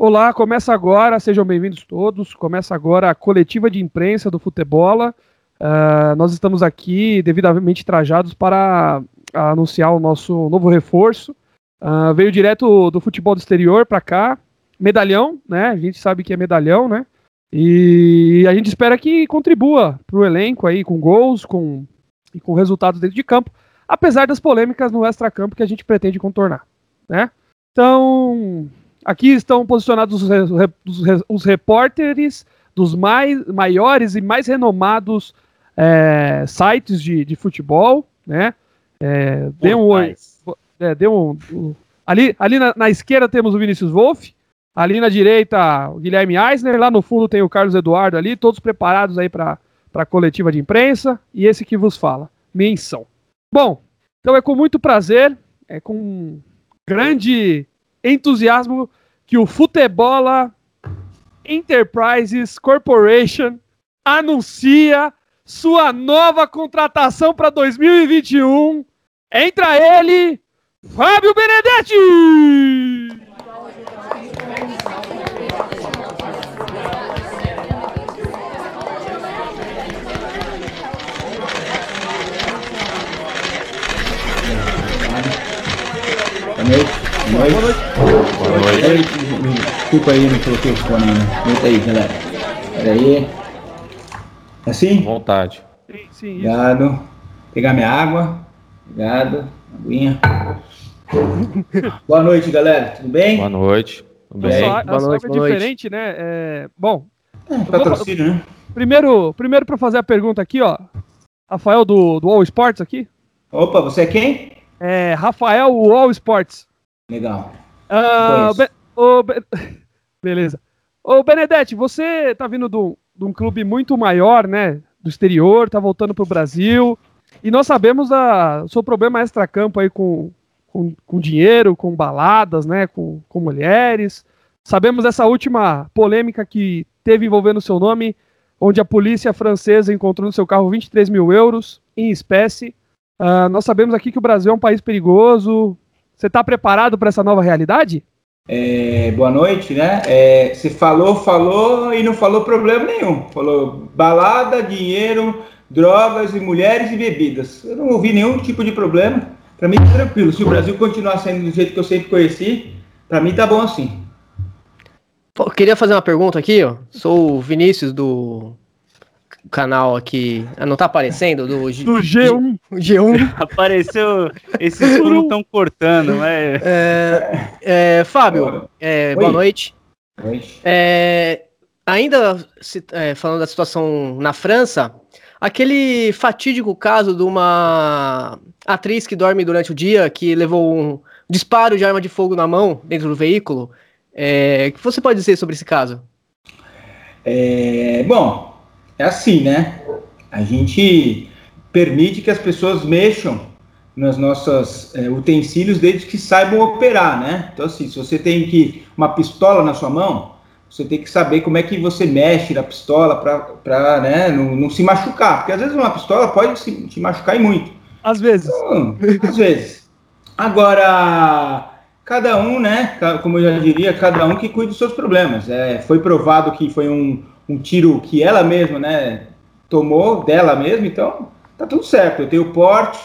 olá, começa agora, sejam bem-vindos todos. Começa agora a coletiva de imprensa do Futebola. Uh, nós estamos aqui devidamente trajados para anunciar o nosso novo reforço. Uh, veio direto do futebol do exterior para cá, medalhão, né? A gente sabe que é medalhão, né? E a gente espera que contribua para o elenco aí com gols, com e com resultados dentro de campo, apesar das polêmicas no extra-campo que a gente pretende contornar, né? Então, aqui estão posicionados os, os, os repórteres dos mais, maiores e mais renomados é, sites de, de futebol, né? É, dê um, é, dê um, um, ali ali na, na, esquerda temos o Vinícius Wolff, ali na direita o Guilherme Eisner, lá no fundo tem o Carlos Eduardo ali, todos preparados aí para a coletiva de imprensa, e esse que vos fala, menção. Bom, então é com muito prazer, é com grande entusiasmo que o Futebola Enterprises Corporation anuncia sua nova contratação para 2021. Entra ele, Fábio Benedetti! Boa noite. Boa noite. Boa noite. Noite. Desculpa aí, não coloquei o fone ainda. Aguenta aí, galera. Pera aí. Assim? Vontade. Sim, sim. Obrigado. Pegar minha água. Obrigado. Aguinha. boa noite, galera. Tudo bem? Boa noite. Tudo bem? Nossa, boa noite, boa diferente, né? É... Bom. É, patrocínio, né? Primeiro, primeiro para fazer a pergunta aqui, ó. Rafael do, do All Sports aqui. Opa, você é quem? É, Rafael All Sports. Legal. Uh, be, oh, be, beleza. Ô, Benedetti, você tá vindo de um clube muito maior, né? Do exterior, tá voltando pro Brasil. E nós sabemos da seu problema extra-campo aí com, com, com, dinheiro, com baladas, né? Com, com mulheres. Sabemos dessa última polêmica que teve envolvendo o seu nome, onde a polícia francesa encontrou no seu carro 23 mil euros em espécie. Uh, nós sabemos aqui que o Brasil é um país perigoso. Você está preparado para essa nova realidade? É, boa noite, né? É, você falou, falou e não falou problema nenhum. Falou balada, dinheiro, drogas e mulheres e bebidas. Eu não ouvi nenhum tipo de problema. Para mim tá tranquilo. Se o Brasil continuar sendo do jeito que eu sempre conheci, para mim tá bom assim. Eu queria fazer uma pergunta aqui, ó. Sou o Vinícius do canal aqui. Ah, não tá aparecendo? Do, G, do G1. G1. Apareceu. Esses não estão cortando, né? É, é, Fábio, é, boa noite. noite. É, ainda se, é, falando da situação na França, aquele fatídico caso de uma atriz que dorme durante o dia, que levou um disparo de arma de fogo na mão dentro do veículo. É, o que você pode dizer sobre esse caso? É, bom, é assim, né? A gente permite que as pessoas mexam nos nossos é, utensílios desde que saibam operar, né? Então, assim, se você tem que uma pistola na sua mão, você tem que saber como é que você mexe na pistola para né, não, não, se machucar. Porque às vezes uma pistola pode se, se machucar e muito. Às vezes. Então, às vezes. Agora, cada um, né? Como eu já diria, cada um que cuida dos seus problemas. É, foi provado que foi um, um tiro que ela mesma, né, tomou dela mesma, então tá tudo certo. Eu tenho porte,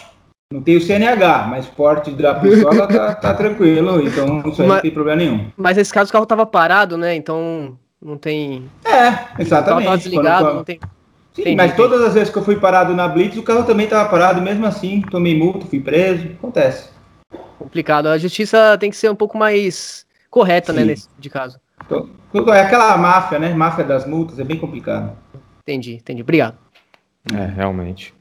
não tenho CNH, mas porte da pistola tá, tá tranquilo, então isso aí mas, não tem problema nenhum. Mas nesse caso o carro tava parado, né? Então não tem. É, exatamente. O carro desligado, quando, não tem. Sim, mas todas as vezes que eu fui parado na Blitz, o carro também tava parado, mesmo assim, tomei multa, fui preso, acontece. Complicado. A justiça tem que ser um pouco mais correta, né, Sim. né, nesse tipo de caso. Tudo é aquela máfia, né? Máfia das multas, é bem complicado. Entendi, entendi. Obrigado. É, realmente.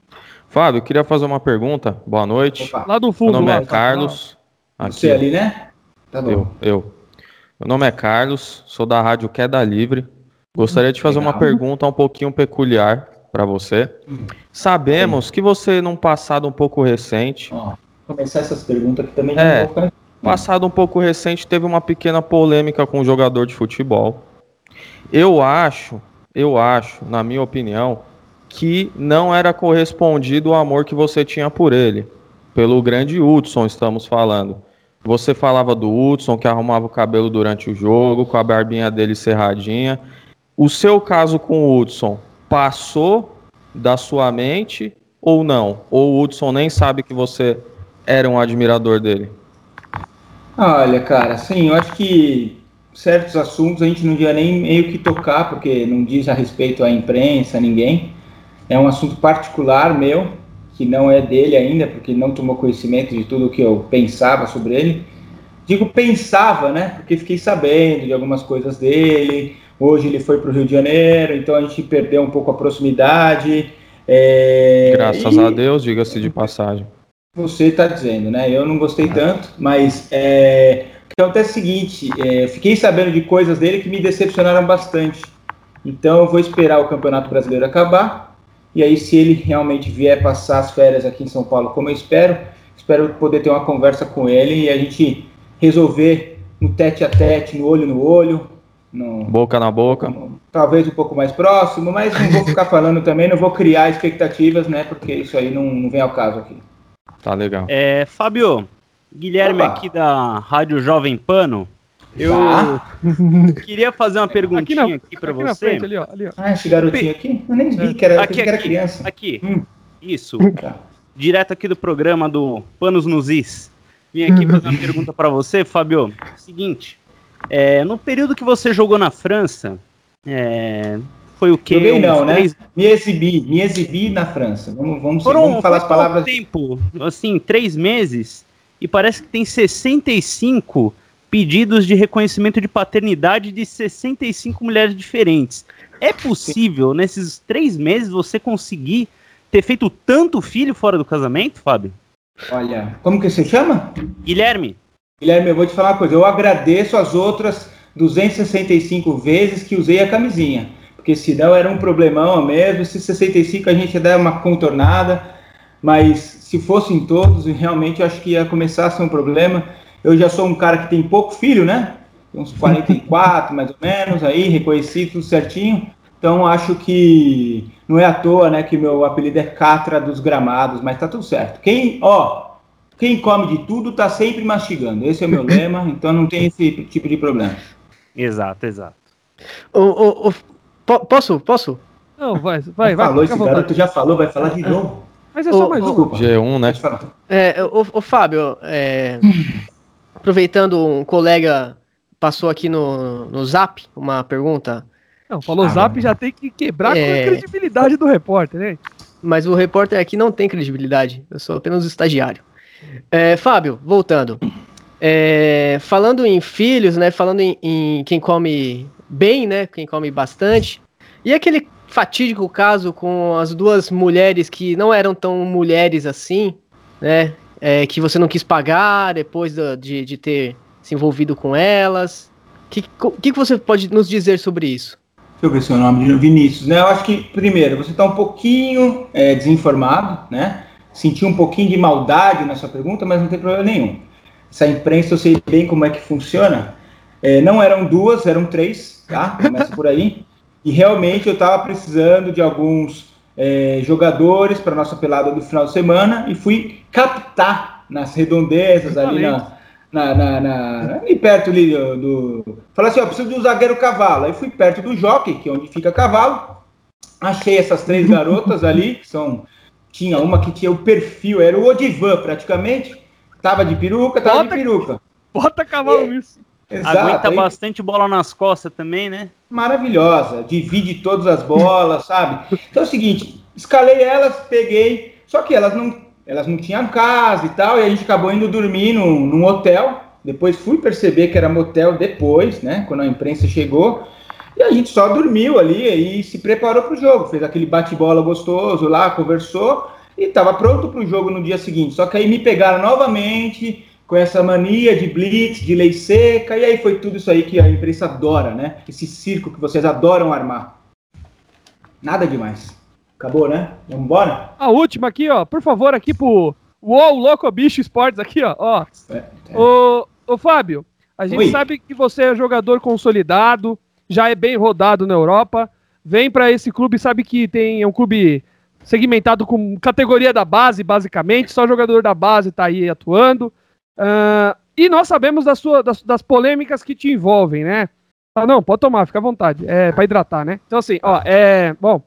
Fábio, eu queria fazer uma pergunta. Boa noite. Opa. Lá do fundo. Meu nome lá, é Carlos. Aqui, Você ali, né? Tá bom. Eu, eu. Meu nome é Carlos, sou da rádio Queda Livre. Gostaria de fazer Legal. uma pergunta um pouquinho peculiar para você. Hum. Sabemos Sim. que você, num passado um pouco recente. Ó, começar essas perguntas aqui também é, não vou ficar Passado um pouco recente, teve uma pequena polêmica com um jogador de futebol. Eu acho, eu acho, na minha opinião, que não era correspondido o amor que você tinha por ele. Pelo grande Hudson, estamos falando. Você falava do Hudson que arrumava o cabelo durante o jogo, com a barbinha dele cerradinha. O seu caso com o Hudson passou da sua mente ou não? Ou o Hudson nem sabe que você era um admirador dele? Olha, cara, sim, eu acho que certos assuntos a gente não devia nem meio que tocar, porque não diz a respeito à imprensa, ninguém. É um assunto particular meu, que não é dele ainda, porque não tomou conhecimento de tudo o que eu pensava sobre ele. Digo pensava, né? Porque fiquei sabendo de algumas coisas dele. Hoje ele foi para o Rio de Janeiro, então a gente perdeu um pouco a proximidade. É... Graças e... a Deus, diga-se de passagem. Você está dizendo, né? Eu não gostei tanto, mas é... o que acontece é o seguinte: é... fiquei sabendo de coisas dele que me decepcionaram bastante. Então eu vou esperar o Campeonato Brasileiro acabar e aí, se ele realmente vier passar as férias aqui em São Paulo, como eu espero, espero poder ter uma conversa com ele e a gente resolver no tete a tete, no olho no olho. No, boca na boca. No, talvez um pouco mais próximo, mas não vou ficar falando também, não vou criar expectativas, né? Porque isso aí não, não vem ao caso aqui. Tá legal. É, Fábio, Guilherme Opa. aqui da Rádio Jovem Pano. Eu tá. queria fazer uma perguntinha aqui, aqui para você. Frente, ali, ó, ali, ó. Ah, esse garotinho aqui? Eu nem vi que era, aqui, que era criança. Aqui, hum. isso. Tá. Direto aqui do programa do Panos nos Is. Vim aqui fazer uma pergunta para você, Fábio. Seguinte, é, no período que você jogou na França, é, foi o quê? Joguei não, né? três... Me exibi, me exibi na França. Vamos, vamos, Foram, vamos falar as palavras. tempo, assim, três meses, e parece que tem 65 pedidos de reconhecimento de paternidade de 65 mulheres diferentes. É possível, Sim. nesses três meses, você conseguir ter feito tanto filho fora do casamento, Fábio? Olha, como que você chama? Guilherme. Guilherme, eu vou te falar uma coisa. Eu agradeço as outras 265 vezes que usei a camisinha. Porque senão era um problemão mesmo. Se 65 a gente ia dar uma contornada. Mas se fossem todos, realmente eu acho que ia começar a ser um problema. Eu já sou um cara que tem pouco filho, né? uns 44 mais ou menos, aí, reconheci tudo certinho. Então acho que não é à toa, né, que meu apelido é Catra dos Gramados, mas tá tudo certo. Quem, ó, quem come de tudo tá sempre mastigando. Esse é o meu lema, então não tem esse tipo de problema. Exato, exato. O, o, posso? Posso? Não, vai, vai, vai. Falou, esse garoto já falou, vai falar de novo. Mas é só mais um. G1, né? É, o, o Fábio, é, aproveitando um colega passou aqui no, no Zap uma pergunta. Não, falou ah, Zap já tem que quebrar é... a credibilidade do repórter, né? Mas o repórter aqui não tem credibilidade. Eu sou apenas um estagiário. É, Fábio, voltando. É, falando em filhos, né? Falando em, em, quem come bem, né? Quem come bastante. E aquele fatídico caso com as duas mulheres que não eram tão mulheres assim, né? é, que você não quis pagar depois do, de, de ter se envolvido com elas. O que, que, você pode nos dizer sobre isso? Deixa eu ver seu nome, Vinícius. Né? Eu acho que, primeiro, você está um pouquinho é, desinformado, né? Sentiu um pouquinho de maldade na sua pergunta, mas não tem problema nenhum. Essa imprensa, eu sei bem como é que funciona. É, não eram duas, eram três, tá? Começa por aí. E realmente eu estava precisando de alguns é, jogadores para nossa pelada do final de semana e fui captar nas redondezas ali na, na, na, na, ali perto ali do, do falei assim, ó, preciso de um zagueiro cavalo. Aí fui perto do jockey, que é onde fica cavalo. Achei essas três garotas ali, que são tinha uma que tinha o perfil, era o Odivan praticamente. Tava de peruca, tava bota, de peruca. Bota cavalo isso. Exato, Aguenta aí, bastante bola nas costas também, né? Maravilhosa, divide todas as bolas, sabe? Então é o seguinte, escalei elas, peguei, só que elas não, elas não tinham casa e tal, e a gente acabou indo dormir num, num hotel. Depois fui perceber que era motel depois, né? Quando a imprensa chegou. E a gente só dormiu ali e se preparou para o jogo. Fez aquele bate-bola gostoso lá, conversou e estava pronto para o jogo no dia seguinte. Só que aí me pegaram novamente, com essa mania de blitz, de lei seca, e aí foi tudo isso aí que a imprensa adora, né? Esse circo que vocês adoram armar. Nada demais. Acabou, né? Vamos embora? A última aqui, ó. Por favor, aqui pro Uou Louco Bicho Esportes aqui, ó. ó. É, é. Ô, ô, Fábio, a gente Oi. sabe que você é jogador consolidado, já é bem rodado na Europa, vem para esse clube, sabe que tem é um clube segmentado com categoria da base, basicamente, só jogador da base tá aí atuando. Uh, E nós sabemos da sua, das, das polêmicas que te envolvem, né? Ah, não, pode tomar, fica à vontade. É para hidratar, né? Então, assim, ó, é. Bom,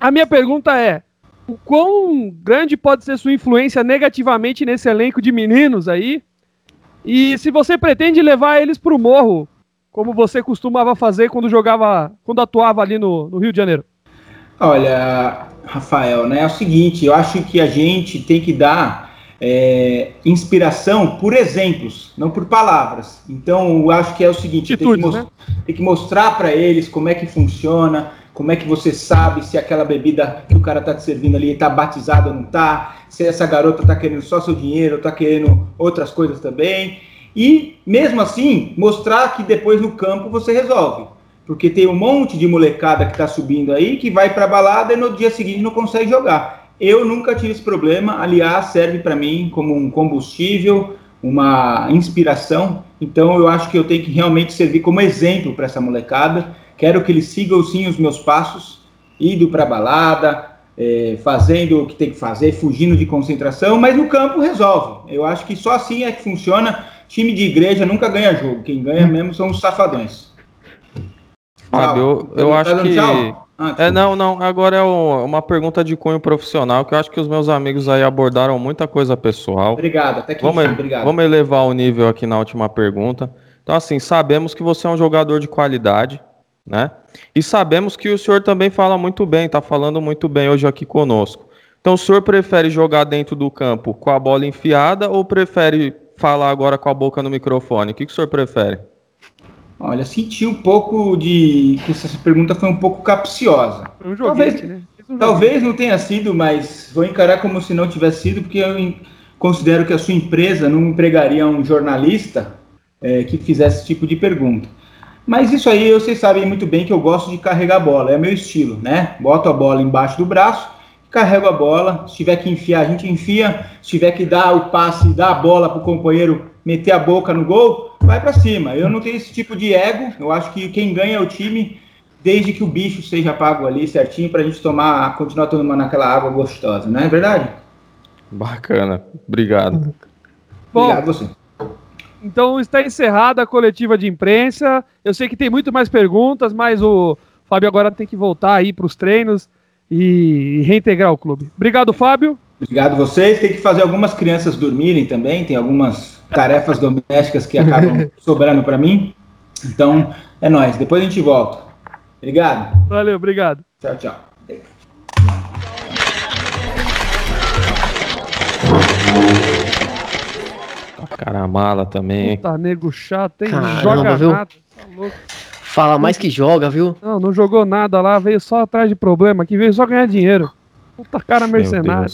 a minha pergunta é: o quão grande pode ser sua influência negativamente nesse elenco de meninos aí? E se você pretende levar eles pro morro, como você costumava fazer quando jogava, quando atuava ali no, no Rio de Janeiro? Olha, Rafael, né? É o seguinte, eu acho que a gente tem que dar é, inspiração por exemplos, não por palavras. Então, eu acho que é o seguinte, Atitudes, tem, que né? tem que mostrar para eles como é que funciona, como é que você sabe se aquela bebida que o cara tá te servindo ali tá batizada ou não tá, se essa garota tá querendo só seu dinheiro, ou tá querendo outras coisas também. E mesmo assim, mostrar que depois no campo você resolve. Porque tem um monte de molecada que tá subindo aí que vai pra balada e no dia seguinte não consegue jogar. Eu nunca tive esse problema, aliás, serve para mim como um combustível, uma inspiração. Então eu acho que eu tenho que realmente servir como exemplo para essa molecada. Quero que eles sigam sim os meus passos, indo para balada, é, fazendo o que tem que fazer, fugindo de concentração, mas no campo resolve. Eu acho que só assim é que funciona. Time de igreja nunca ganha jogo, quem ganha mesmo são os safadões. Fábio, eu, eu acho que. tchau? Ah, É, não, não. Agora é uma pergunta de cunho profissional que eu acho que os meus amigos aí abordaram muita coisa pessoal. Obrigado, até que Vamos, enfim, obrigado. vamos elevar o nível aqui na última pergunta. Então, assim, sabemos que você é um jogador de qualidade, né? E sabemos que o senhor também fala muito bem, tá falando muito bem hoje aqui conosco. Então, o senhor prefere jogar dentro do campo com a bola enfiada ou prefere falar agora com a boca no microfone? O que, que o senhor prefere? Olha, senti um pouco de. que essa pergunta foi um pouco capciosa. Um Talvez- joguete, né? Fez um Talvez não tenha sido, mas vou encarar como se não tivesse sido, porque eu considero que a sua empresa não empregaria um jornalista eh, que fizesse esse tipo de pergunta. Mas isso aí, vocês sabem muito bem que eu gosto de carregar a bola, é meu estilo, né? Boto a bola embaixo do braço, carrego a bola, se tiver que enfiar, a gente enfia, se tiver que dar o passe, dar a bola pro companheiro meter a boca no gol, vai para cima. Eu não tenho esse tipo de ego, eu acho que quem ganha é o time, desde que o bicho seja pago ali certinho pra gente tomar, continuar tomando aquela água gostosa, não é verdade? Bacana, obrigado. Bom, Obrigado você. Então está encerrada a coletiva de imprensa. Eu sei que tem muito mais perguntas, mas o Fábio agora tem que voltar aí para os treinos e reintegrar o clube. Obrigado, Fábio. Obrigado vocês. Tem que fazer algumas crianças dormirem também, tem algumas tarefas domésticas que acabam sobrando para mim. Então, é nóis. Depois a gente volta. Obrigado. Valeu, obrigado. Tchau, tchau. Cara mala também? Puta, nego chato, hein? Caramba, joga viu? nada. tá louco. Fala mais que joga, viu? Não, não jogou nada lá, veio só atrás de problema, que veio só ganhar dinheiro. Puta cara Meu mercenário.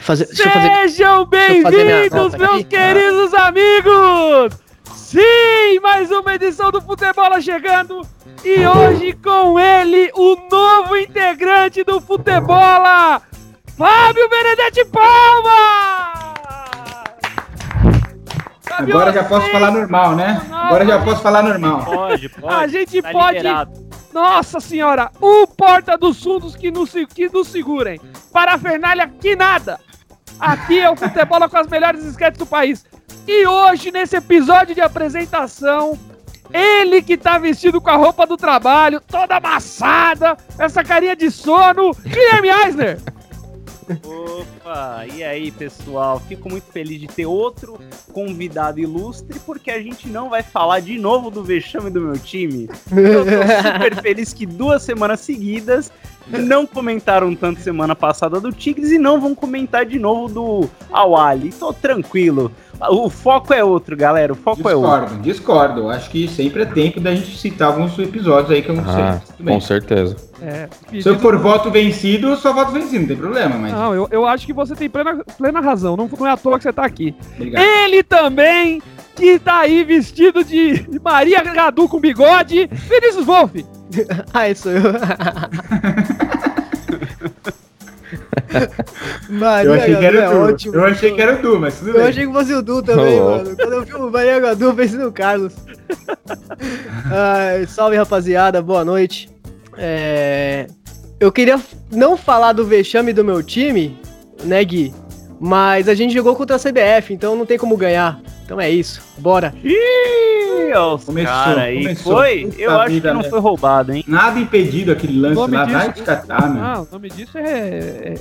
Fazer. Sejam bem-vindos, meus aqui. queridos amigos! Sim, mais uma edição do Futebola chegando e hoje com ele, o novo integrante do Futebola, Fábio Benedetti Palma! Fábio, Agora já posso falar normal, né? Agora já posso falar normal. Pode, pode. A gente tá pode- liberado. Nossa senhora, o porta dos fundos que nos, que nos segurem. Parafernália que nada. Aqui é o Futebola com as melhores esquetes do país. E hoje, nesse episódio de apresentação, ele que tá vestido com a roupa do trabalho, toda amassada, essa carinha de sono, Guilherme Eisner. Opa, e aí pessoal? Fico muito feliz de ter outro convidado ilustre, porque a gente não vai falar de novo do vexame do meu time. Eu tô super feliz que duas semanas seguidas não comentaram tanto semana passada do Tigres e não vão comentar de novo do Awali. Tô tranquilo. O foco é outro, galera. O foco é outro. Discordo, discordo. Acho que sempre é tempo da gente citar alguns episódios aí que eu não sei. Ah, bem. com certeza. É, Se eu for voto vencido, eu só voto vencido, não tem problema, mas. Não, eu, eu acho que você tem plena, plena razão. Não, não é à toa que você tá aqui. Obrigado. Ele também, que tá aí vestido de Maria Gadu com bigode, Vinícius Wolff. ah, isso eu. Maria Eu achei que era Gadu o é Du. ótimo. Eu achei que era o Du, mas tudo Eu bem. achei que fosse o Du também, Ô. mano. Quando eu vi o Maria Gadu, eu pensei no Carlos. Ai, salve, rapaziada. Boa noite. É, Eu queria não falar do vexame do meu time, né, Gui? Mas a gente jogou contra a CBF, então não tem como ganhar. Então é isso. Bora. Ih, ó, os Começou, cara aí. começou. Foi? Puta Eu acho vida, que não né? foi roubado, hein? Nada impedido aquele lance lá. disso- Vai te catar, meu. Ah, o nome disso é. É,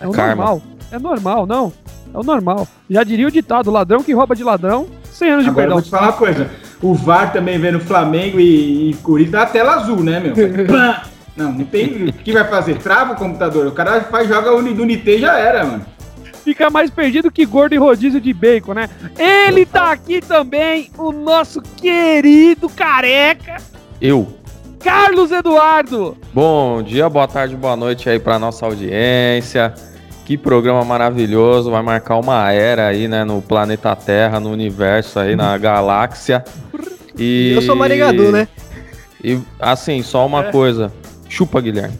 é o Karma. normal. É normal, não. É o normal. Já diria o ditado: ladrão que rouba de ladrão, 100 anos de Agora eu perdão. vou te falar uma coisa. O VAR também vendo Flamengo e, e Corinthians na tela azul, né, meu? Não, não tem. O que vai fazer? Trava o computador. O cara faz, joga o Unité e já era, mano. Fica mais perdido que gordo e rodízio de bacon, né? Ele tá aqui também, o nosso querido careca, Eu. Carlos Eduardo. Bom dia, boa tarde, boa noite aí pra nossa audiência. Que programa maravilhoso, vai marcar uma era aí, né, no planeta Terra, no universo aí, na galáxia. E Eu sou Marigadu, né? E assim, só uma É. coisa. Chupa, Guilherme.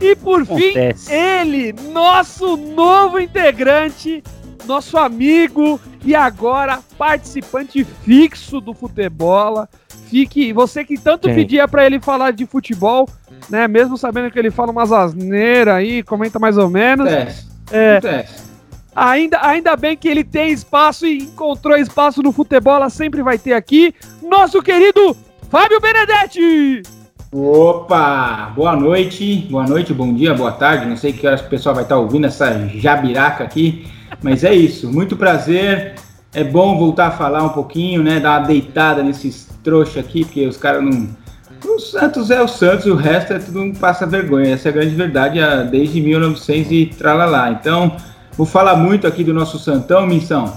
E por fim, Acontece. ele, nosso novo integrante, nosso amigo e agora participante fixo do futebol. Fique, você que tanto Quem? pedia pra ele falar de futebol, né? Mesmo sabendo que ele fala umas asneiras aí, comenta mais ou menos. Acontece. É, Acontece. ainda, ainda bem que ele tem espaço e encontrou espaço no futebol, sempre vai ter aqui. Nosso querido Fábio Benedetti! Opa! Boa noite, boa noite, bom dia, boa tarde. Não sei que horas o pessoal vai estar ouvindo essa jabiraca aqui, mas é isso. Muito prazer. É bom voltar a falar um pouquinho, né? Dar uma deitada nesses trouxa aqui, porque os caras não. O Santos é o Santos e o resto é tudo um passa vergonha. Essa é a grande verdade ah, desde 1900 e tralalá. Então, vou falar muito aqui do nosso Santão, Missão.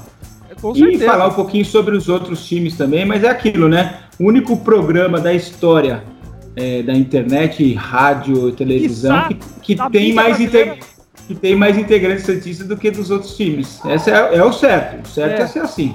Com E certeza. falar um pouquinho sobre os outros times também, mas é aquilo, né? O único programa da história é, da internet, rádio, televisão que, que tem mais que tem mais integrantes santistas do que dos outros times. Esse é, é o certo. O certo É. é, ser assim.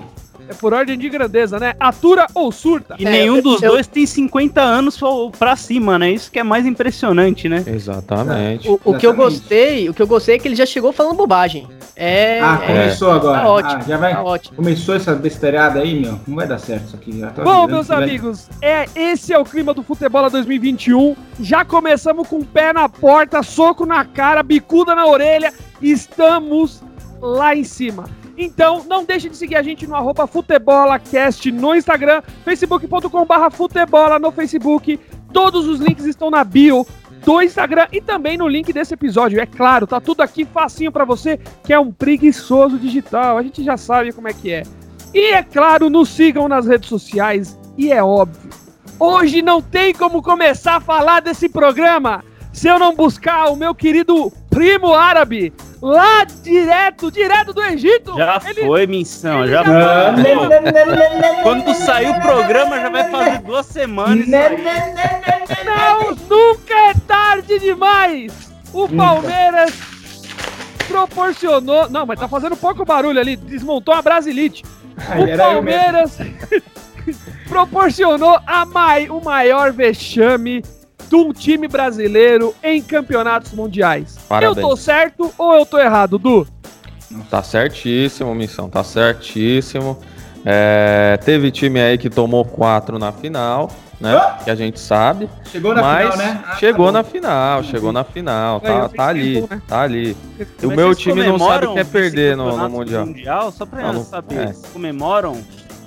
É por ordem de grandeza, né? Atura ou surta? E É, nenhum eu- dos eu- dois tem 50 anos pra cima, né? Isso que é mais impressionante, né? Exatamente. O, o que eu Exatamente. gostei, o que eu gostei é que ele já chegou falando bobagem. É, ah, é, começou agora. tá ótimo, Ah, já vai. tá ótimo. Começou essa besteirada aí, meu. Não vai dar certo isso aqui. Bom, meus amigos, é, esse é o clima do Futebol 2021. Já começamos com o pé na porta, soco na cara, bicuda na orelha. Estamos lá em cima. Então, não deixe de seguir a gente no arroba FutebolaCast no Instagram, facebook.com.br Futebola no Facebook. Todos os links estão na bio do Instagram e também no link desse episódio. É claro, tá tudo aqui facinho pra você que é um preguiçoso digital. A gente já sabe como é que é. E é claro, nos sigam nas redes sociais e é óbvio. Hoje não tem como começar a falar desse programa se eu não buscar o meu querido primo árabe lá direto, direto do Egito. Já Ele- foi, missão, ele já já foi. Quando sair o programa, já vai fazer duas semanas. Não, nunca é tarde demais. O Palmeiras proporcionou. Não, mas tá fazendo pouco barulho ali. Desmontou a Brasilite. O. Palmeiras proporcionou a mai- o maior vexame de um time brasileiro em campeonatos mundiais. Parabéns. Eu tô certo ou eu tô errado, Du? Tá certíssimo, missão, tá certíssimo. É, teve time aí que tomou quatro na final, né? Ah! Que a gente sabe. Chegou na mas final, né? Ah, chegou tá na final, chegou na final, tá, tá ali, tempo, né? tá ali. E o meu time não sabe o que é perder no, no vice-campeonato Mundial. Só pra não- saber, é. comemoram?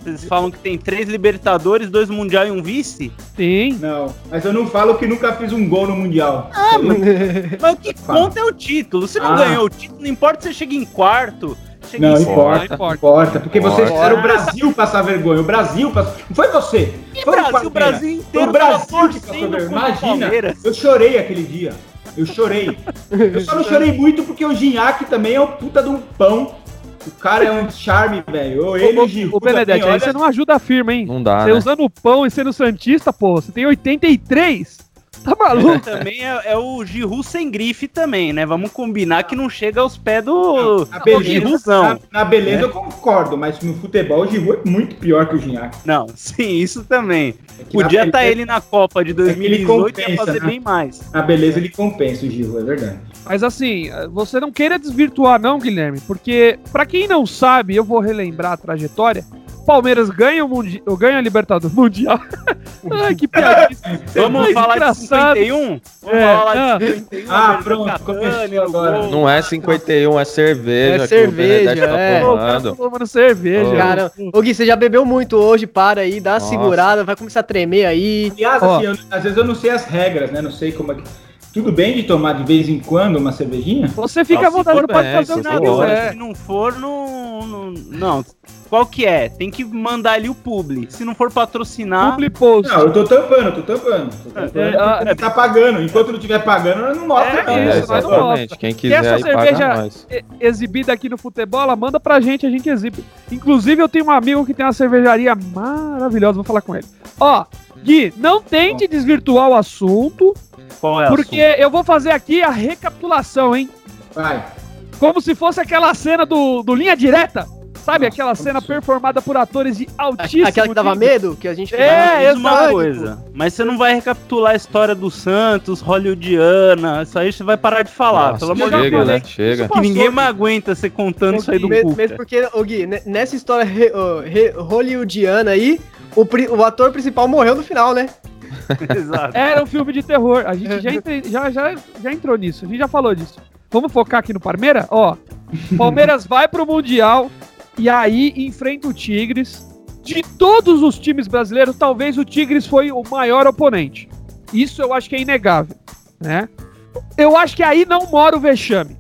Vocês falam que tem três Libertadores, dois Mundial e um vice? Sim. Não, mas eu não falo que nunca fiz um gol no Mundial. Ah, Mas o que conta é o título. Você não Ah. ganhou o título, não importa se você chega em quarto, chega Não em importa, Não importa. importa, porque vocês Importa. fizeram o Brasil passar vergonha. O Brasil passou. Não foi você. E Foi Brasil, o. Brasil inteiro O Brasil que passou vergonha. Imagina, eu chorei aquele dia. Eu chorei. Eu só não chorei muito porque o Gignac também é um puta de um pão. O cara é um charme, velho. Ou Ele e o Ô, ô, Benedetti, também, aí olha- você não ajuda a firma, hein? Não dá, Você né? usando pão e sendo Santista, pô, você tem 83. Tá maluco? Também é, é o Giru sem grife também, né? Vamos combinar que não chega aos pés do, Na beleza, Giruzão. na, na beleza eu concordo, mas no futebol o Giroud é muito pior que o Gignac. Não, sim, isso também. É Podia estar ele na Copa de que ele 2018 e ia compensa, fazer né? bem mais. Na beleza ele compensa o Giroud, é verdade. Mas assim, você não queira desvirtuar não, Guilherme, porque pra quem não sabe, eu vou relembrar a trajetória. Palmeiras ganha o, mundi ganha a Libertadores Mundial. Ai, que piadíssimo. Vamos Ai, falar desgraçado. de 51? Vamos É, falar ah. de 51. Ah, Alberto pronto, o agora. Não é 51, é cerveja. É que cerveja, o Benedetti tá é. O cara tomando. tá tomando cerveja. Ô. Cara, ô Gui, você já bebeu muito hoje, para aí, dá uma Nossa. segurada, vai começar a tremer aí. Aliás, assim, eu- às vezes eu não sei as regras, né? Não sei como é que. Tudo bem de tomar de vez em quando uma cervejinha? Você fica à vontade, for pode fazer o que Não, quiser. se não for, não, não. Não. Qual que é? Tem que mandar ali o publi. Se não for patrocinar. Publi post. Não, eu tô tampando, tô tampando. Tô tampando É, porque tá pagando. Enquanto não estiver pagando, eu não mostro, É não. É, isso, né? nós não exatamente. mostra. Quem quiser essa aí cerveja- exibida aqui no Futebola, manda pra gente, a gente exibe. Inclusive, eu tenho um amigo que tem uma cervejaria maravilhosa, vou falar com ele. Ó, Gui, não tente desvirtuar o assunto, Qual é? porque eu vou fazer aqui a recapitulação, hein? Vai. Como se fosse aquela cena do, do Linha Direta, sabe? Aquela cena performada por atores de altíssimo Aquela que dava nível. medo, que a gente É, Diz uma coisa, mas você não vai recapitular a história do Santos, hollywoodiana, isso aí você vai parar de falar, Nossa, pelo amor de chega, Deus. né? Chega. Que ninguém mais aguenta você contando isso aí do mesmo, Cuca. mesmo porque, ô Gui, ne- nessa história re- re- hollywoodiana aí, o, o ator principal morreu no final, né? Exato. Era um filme de terror. A gente já, entre- já, já, já entrou nisso. A gente já falou disso. Vamos focar aqui no Palmeiras? Ó, Palmeiras vai pro Mundial e aí enfrenta o Tigres. De todos os times brasileiros, talvez o Tigres foi o maior oponente. Isso eu acho que é inegável, né? Eu acho que aí não mora o vexame.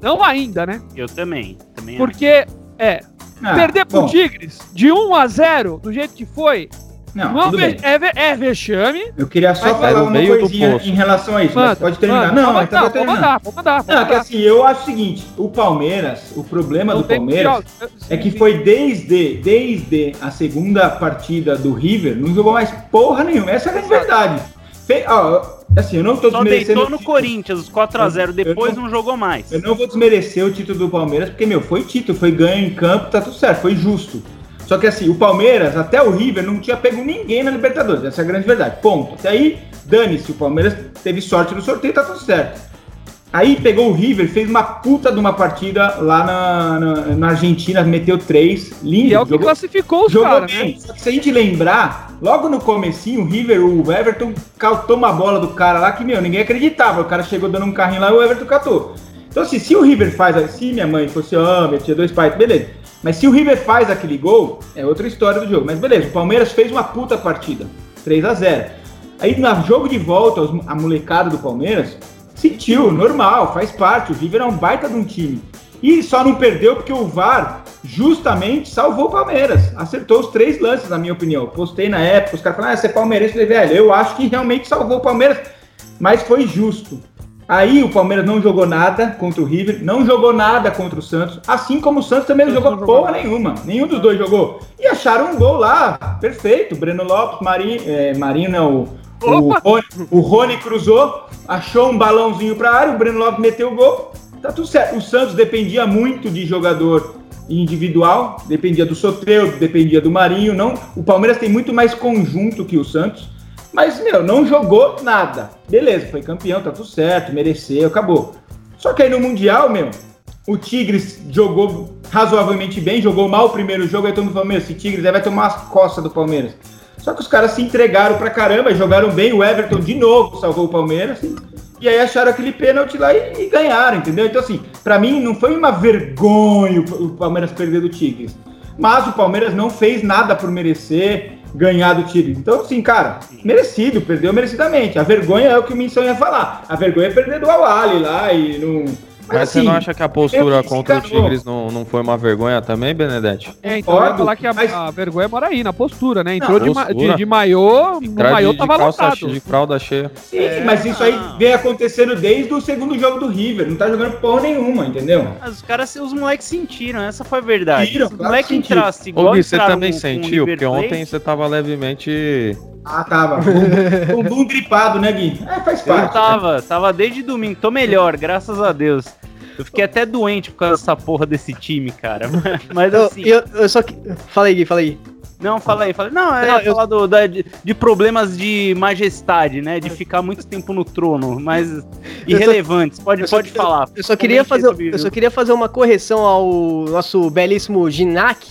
Não ainda, né? Eu também. também Porque, é, Ah, perder pro bom, Tigres de 1 a 0 do jeito que foi, Não, não, tudo ve- bem. é, ve- é vexame. Eu queria só Mas falar é uma coisinha em relação a isso, mas Manda, pode terminar. manda. Não, Pode então vou pode terminar. mandar, pode mandar. Não, que mandar. assim, eu acho o seguinte, o Palmeiras, o problema Não do Palmeiras é que foi desde, desde a segunda partida do River, não jogou mais porra nenhuma. Essa é a verdade. Fe, ó, assim, eu não tô Só desmerecendo. deitou no título. Corinthians, os 4x0. Eu Depois não- não jogou mais. Eu não vou desmerecer o título do Palmeiras, porque, meu, foi título, foi ganho em campo, tá tudo certo, foi justo. Só que assim, o Palmeiras, até o River, não tinha pego ninguém na Libertadores. Essa é a grande verdade. Ponto. Até aí, dane-se, o Palmeiras teve sorte no sorteio, tá tudo certo. Aí pegou o River, fez uma puta de uma partida lá na, na, na Argentina, meteu três, lindo. E é o que jogou- classificou os caras, né? bem. Só que se a gente lembrar, logo no comecinho, o River, o Everton catou uma bola do cara lá que, meu, ninguém acreditava. O cara chegou dando um carrinho lá e o Everton catou. Então, assim, se o River faz, se minha mãe fosse homem, eu tinha dois pais, beleza. Mas se o River faz aquele gol, é outra história do jogo. Mas beleza, o Palmeiras fez uma puta partida. 3 a 0 Aí no jogo de volta, a molecada do Palmeiras sentiu, normal, faz parte. O River é um baita de um time. E só não perdeu porque o VAR justamente salvou o Palmeiras. Acertou os três lances, na minha opinião. Postei na época, os caras falaram, ah, você é palmeirense. Eu falei, velho, eu acho que realmente salvou o Palmeiras, mas foi justo. Aí o Palmeiras não jogou nada contra o River, não jogou nada contra o Santos, assim como o Santos também não jogou não jogou porra nada. nenhuma. Nenhum dos dois jogou. E acharam um gol lá, perfeito. Breno Lopes, Marinho, é, Marinho não, o, o! Rony, o Rony cruzou, achou um balãozinho pra área, o Breno Lopes meteu o gol. Tá tudo certo. O Santos dependia muito de jogador individual, dependia do Soteldo, dependia do Marinho. Não, o Palmeiras tem muito mais conjunto que o Santos. Mas, meu, não jogou nada. Beleza, foi campeão, tá tudo certo, mereceu, acabou. Só que aí no Mundial, meu, o Tigres jogou razoavelmente bem, jogou mal o primeiro jogo, aí todo mundo falou, meu, esse Tigres aí vai tomar as costas do Palmeiras. Só que os caras se entregaram pra caramba, jogaram bem, o Everton de novo salvou o Palmeiras, e aí acharam aquele pênalti lá e, e ganharam, entendeu? Então, assim, pra mim não foi uma vergonha o Palmeiras perder do Tigres. Mas o Palmeiras não fez nada por merecer ganhar do Tigres. Então, assim, cara, merecido, perdeu merecidamente. A vergonha é o que o Minson ia falar. A vergonha é perder do Awali lá e não. Mas você assim, não acha que a postura eu- contra o. Tigres não, não foi uma vergonha também, Benedetti? É, então eu ia Concordo, falar que a, mas- a vergonha mora aí, na postura, né? Entrou Não, de, ma- de, postura. de maiô, no maiô de, tava de calça lotado. de fralda cheia. Sim, mas isso aí vem acontecendo desde o segundo jogo do River. Não tá jogando porra nenhuma, entendeu? Mas os caras, os moleques sentiram, essa foi a verdade. Sentiram, Se os claro moleques igual Ô Gui, você entraram também com- sentiu? Porque ontem você tava levemente. Ah, tava. Bumbum, bumbum gripado, né, Gui? É, faz Eu parte. tava, tava desde domingo, tô melhor, graças a Deus. Eu fiquei até doente por causa dessa porra desse time, cara. Mas Eu, assim. eu, eu só que. Fala aí, Gui, fala aí. Não, fala aí, fala aí. Não, é Não, eu- falar do, da- de, de problemas de majestade, né? De ficar muito tempo no trono, mas irrelevantes. Pode, eu só- pode falar. Eu só, queria fazer, eu só queria fazer uma correção ao nosso belíssimo Ginac,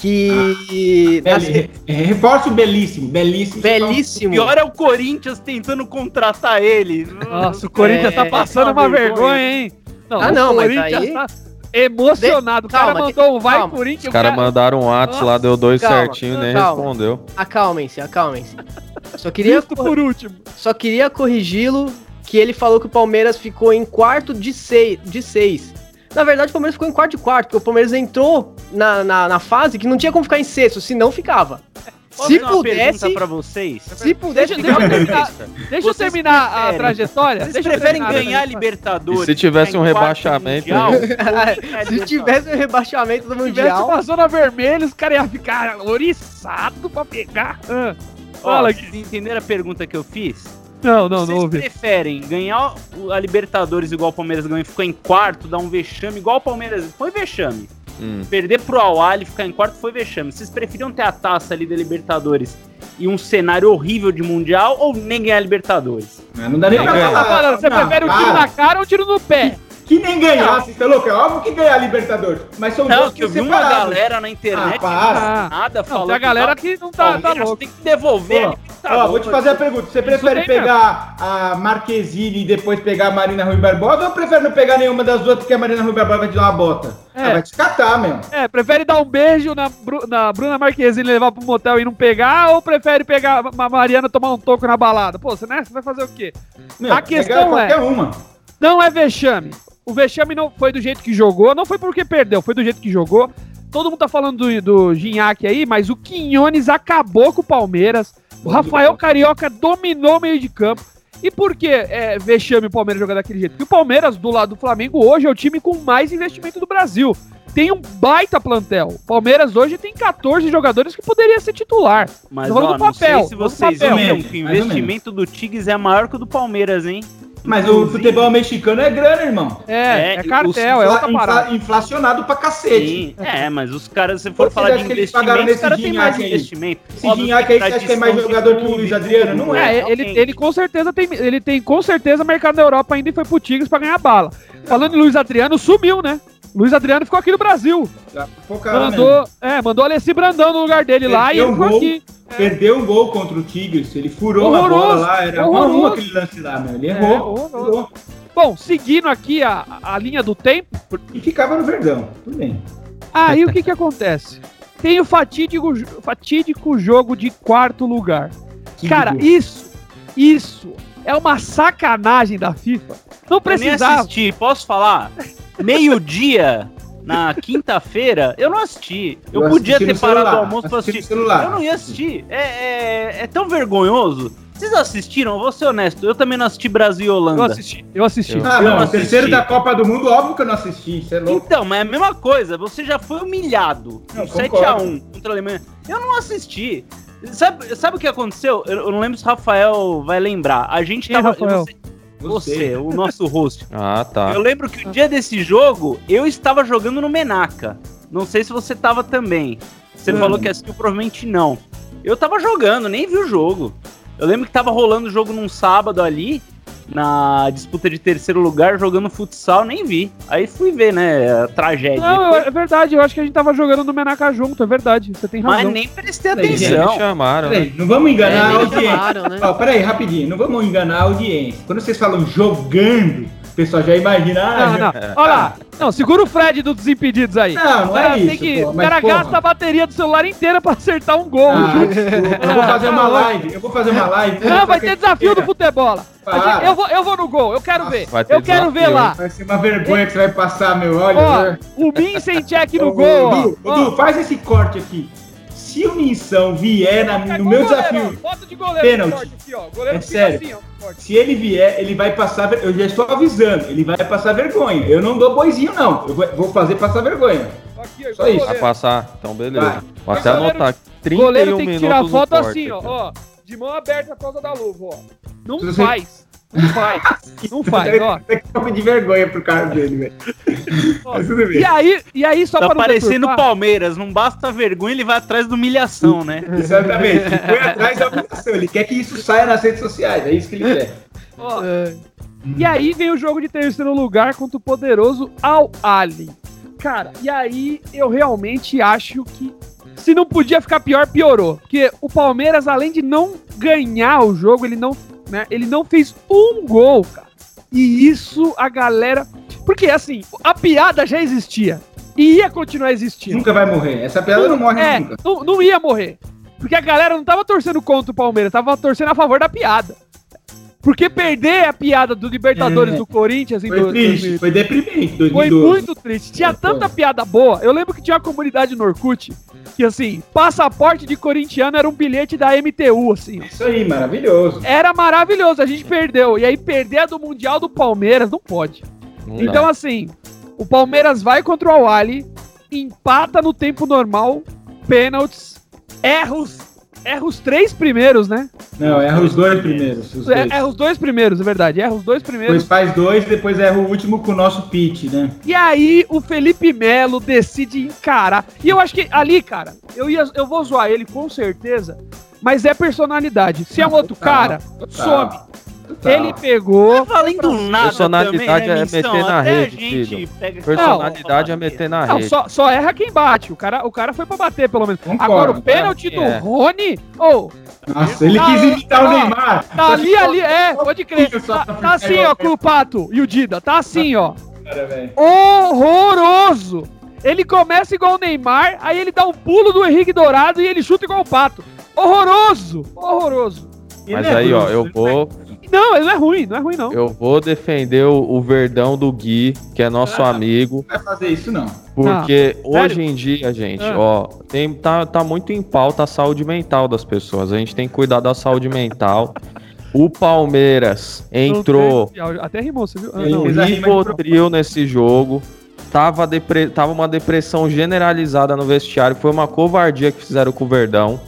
que. nas- Beli- é, Reforço belíssimo, belíssimo. O belíssimo. pior é o Corinthians tentando contratar ele. Nossa, o Corinthians É, tá passando uma vergonha, hein? Ah, o não, mas Corinthians aí- tá emocionado. O cara calma, mandou um vai calma. Corinthians. Os o caras cara- mandaram um ato lá, deu dois Calma, certinho, nem calma. respondeu. Acalmem-se, acalmem-se. Só queria, por último. só queria corrigi-lo que ele falou que o Palmeiras ficou em quarto de seis. De seis. Na verdade, o Palmeiras ficou em quarto de quarto, porque o Palmeiras entrou na, na, na fase que não tinha como ficar em sexto, ficava. Posso Se fazer uma pergunta pudesse, pra vocês? se pudesse, Deixa, deixa eu terminar, deixa eu terminar a trajetória. Vocês deixa preferem ganhar. Libertadores? E se tivesse um rebaixamento mundial, se tivesse o rebaixamento do Se tivesse Mundial. uma zona vermelha, os caras iam ficar oriçados pra pegar. Ah, Ó, Fala vocês entenderam a pergunta que eu fiz? Não, não, Vocês não ouvi. preferem ganhar a Libertadores igual o Palmeiras ganhou e ficar em quarto, dar um vexame igual o Palmeiras? Foi vexame. Hum. Perder pro Awali e ficar em quarto foi vexame. Vocês preferiam ter a taça ali da Libertadores e um cenário horrível de Mundial ou nem ganhar a Libertadores? Mas não dá nem pra falar. Falando, você Não, prefere um tiro na cara ou um tiro no pé? Que nem ganhar, você tá louco? É óbvio que ganhar a Libertadores. Mas são Não, que eu vi uma galera na internet Ah, para. nada Não, falando tem a galera que que não tá, tá louco. tem que devolver Ó, Libertadores. Ó, vou te fazer a pergunta. Você prefere mesmo. pegar a Marquezine e depois pegar a Marina Rui Barbosa ou prefere não pegar nenhuma das duas porque a Marina Rui Barbosa vai te dar uma bota? É. Ah, vai te catar, meu. É, prefere dar um beijo na, Bru- na Bruna Marquezine e levar pro motel e não pegar, ou prefere pegar a Mariana e tomar um toco na balada? Pô, você, né? Você vai fazer o quê? Meu, A questão pegar é- uma. Não é vexame. O vexame não foi do jeito que jogou, não foi porque perdeu, foi do jeito que jogou. Todo mundo tá falando do, do Gignac aí, mas o Quinones acabou com o Palmeiras. O Rafael Carioca dominou o meio de campo. E por que é, vexame o Palmeiras jogar daquele jeito? Porque o Palmeiras, do lado do Flamengo, hoje é o time com mais investimento do Brasil. Tem um baita plantel. O Palmeiras hoje tem 14 jogadores que poderia ser titular. Mas ó, do não papel, sei se vocês papel. viram que o investimento do Tigres é maior que o do Palmeiras, hein? Mas o futebol mexicano é grana, irmão. É, É, é, cartel, os é outra parada. infla- inflacionado pra cacete. Sim, é, mas os caras, se for Quanto falar você de investimento, os caras têm mais aí? investimento. Esse Gignac aí, você acha que é mais jogador que o Luiz Adriano? Não é. É, ele, ele com certeza tem, ele tem com certeza mercado na Europa ainda e foi pro Tigres pra ganhar bala. Falando em Luiz Adriano, sumiu, né? Luiz Adriano ficou aqui no Brasil. Cara, Mandou, é, mandou Alessi Brandão no lugar dele lá e ele ficou gol. aqui. Perdeu um gol contra o Tigres. Ele furou a bola lá. Era horroroso. aquele lance lá, meu. Ele É, errou. Bom, seguindo aqui a, a linha do tempo, E ficava no Verdão. Tudo bem. aí o que que acontece? Tem o fatídico, fatídico jogo de quarto lugar. Que Cara, gol. isso, isso é uma sacanagem da FIFA. Não Eu nem precisava. assisti, posso falar? Meio-dia, na quinta-feira, eu não assisti. Eu, Eu podia assisti ter parado celular, o almoço pra assisti assistir. celular. Eu não ia assistir. É, é, é tão vergonhoso. Vocês assistiram? Eu vou ser honesto. Eu também não assisti Brasil e Eu Holanda. assisti, eu assisti. Eu- Ah, Eu não. não O assisti. terceiro da Copa do Mundo, óbvio que eu não assisti. Você é louco. Então, mas é a mesma coisa. Você já foi humilhado. Não, Um concordo. 7x1 contra a Alemanha. Eu não assisti. Sabe, sabe o que aconteceu? Eu, eu não lembro se o Rafael vai lembrar. A gente é tava. Rafael? Você, você, o nosso host. Ah, tá. Eu lembro que o dia desse jogo, eu estava jogando no Menaca. Não sei se você tava também. Você Hum. falou que assistiu, provavelmente não. Eu tava jogando, nem vi o jogo. Eu lembro que tava rolando o jogo num sábado ali, na disputa de terceiro lugar, jogando futsal, nem vi. Aí fui ver, né, a tragédia. Não, é verdade, eu acho que a gente tava jogando no Menaca junto, é verdade, você tem mas razão. nem prestei atenção. chamaram, né? Peraí, não vamos enganar a É, nem audiência. chamaram, né? Ó, peraí, rapidinho. Não vamos enganar a audiência. Quando vocês falam jogando, pessoal já imagina. ah, Não, não, olha lá, não, segura o Fred do Desimpedidos aí. Não, não O cara é isso. que- pô, o cara porra. gasta a bateria do celular inteira pra acertar um gol. Ah, eu vou fazer uma live. Eu vou fazer uma live. Não, vai ter desafio do futebol. Gente-. Eu vou, eu vou no gol, eu quero ver. vai ter Eu quero ver desafio, lá. Vai ser uma vergonha que você vai passar, meu. Olha. Ó, né? o Vincent no Ô, gol, Dudu, ó. Dudu, faz esse corte aqui. Se o Minção vier na- no meu desafio, ó, Foto de goleiro Pênalti. aqui, ó. Goleiro É sério. assim, ó. se ele vier, ele vai passar. Eu já estou avisando, ele vai passar vergonha. Eu não dou boizinho, não. Eu vou- fazer passar vergonha. Aqui, ó, Só isso. Vai passar? Então, beleza. Vai. Vou até Goleiro- anotar. O 31 goleiro tem que tirar foto corte assim, ó, ó. De mão aberta por causa da luva, ó. Não Se você- faz. Não faz. Não faz, ó. É que de vergonha pro cara dele, velho. Mas tudo bem. E aí, e aí só Tá pra não parecendo o Palmeiras. Não basta vergonha, ele vai atrás da humilhação, né? Exatamente. Ele foi atrás da humilhação. Ele quer que isso saia nas redes sociais. É isso que ele quer. ó. E aí vem o jogo de terceiro lugar contra o poderoso Al Ali. Cara, e aí eu realmente acho que se não podia ficar pior, piorou. Porque o Palmeiras, além de não ganhar o jogo, ele não, né, ele não fez um gol, cara. E isso a galera. Porque assim, a piada já existia. E ia continuar existindo. Nunca vai morrer. Essa piada não morre é, nunca. Não, não ia morrer. Porque a galera não tava torcendo contra o Palmeiras, tava torcendo a favor da piada. Porque perder a piada do Libertadores É. do Corinthians em Foi do- triste, 2000 foi deprimente. foi 2012. muito triste. Tinha Foi. tanta piada boa. Eu lembro que tinha uma comunidade no Orkut que, assim, passaporte de corintiano era um bilhete da MTU, assim. Isso aí, maravilhoso. Era maravilhoso, a gente perdeu. E aí, perder a do Mundial do Palmeiras, não pode. Não dá. Então, assim, o Palmeiras vai contra o Awali, empata no tempo normal, pênaltis, erra os, erra os três primeiros, né? Não, erra os dois primeiros. Os É, dois. Erra os dois primeiros, é verdade. Erra os dois primeiros. Depois faz dois, depois erra o último com o nosso pitch, né? E aí o Felipe Melo decide encarar. E eu acho que ali, cara, eu, ia, eu vou zoar ele com certeza, mas é personalidade. Se é um outro Total, cara, total, some. Total. Ele pegou. Valendo nada Personalidade também, né, é meter na Até rede, filho. pega- Personalidade é meter na Não, rede. só, só erra quem bate. O cara, o cara foi pra bater, pelo menos. Concordo, Agora, o pênalti do é. Rony. Ô, Nossa, ele Ah, quis imitar o Neymar. tá ali, ali. É, pode crer. Tá, tá assim, ó, com o Pato e o Dida. Tá assim, ó. Cara. Horroroso. Ele começa igual o Neymar, aí ele dá um pulo do Henrique Dourado e ele chuta igual o Pato. Horroroso. Horroroso. Mas é aí, ó, eu né? vou, Não, ele não é ruim, não é ruim, não. eu vou defender o, o Verdão do Gui, que é nosso Ah. amigo, Não vai fazer isso, não. porque Ah, sério? hoje em dia, gente, Ah. ó, tem, tá, tá muito em pauta a saúde mental das pessoas. A gente tem que cuidar da saúde mental. O Palmeiras entrou Até rimou, você viu? Ah, Ele não. Rivotril nesse jogo. Tava, depre... Tava uma depressão generalizada no vestiário. Foi uma covardia que fizeram com o Verdão.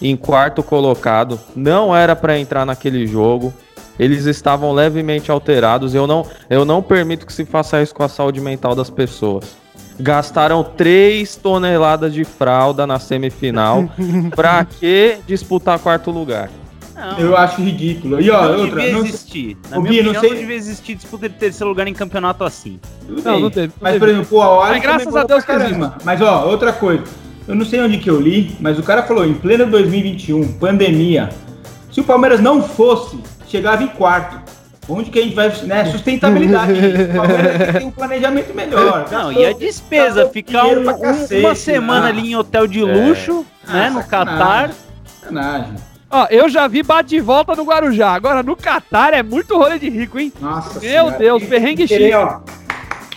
Em quarto colocado. Não era pra entrar naquele jogo. Eles estavam levemente alterados. Eu não, eu não permito que se faça isso com a saúde mental das pessoas. Gastaram 3 toneladas de fralda na semifinal. pra que disputar quarto lugar? Não, Eu acho ridículo. E ó, não outra, devia não, existir. Na Ô, minha não sei- não devia existir disputa de terceiro lugar em campeonato assim. tudo Não, bem. não teve, não Mas, teve. por exemplo, pô, a Oasis Mas graças a Deus que caramba. Mas, ó, outra coisa. Eu não sei onde que eu li, mas o cara falou, em pleno 2021, pandemia, se o Palmeiras não fosse, chegava em quarto. Onde que a gente vai, né, sustentabilidade. Palmeiras tem que ter um planejamento melhor. Não, Gastou- e a despesa, ficar um- cacete, uma semana né? ali em hotel de É. luxo, né, Ah, no sacanagem. Catar. Sacanagem. Ó, eu já vi bate e volta no Guarujá. Agora, no Catar é muito rolê de rico, hein? Nossa Meu Deus, perrengue ó.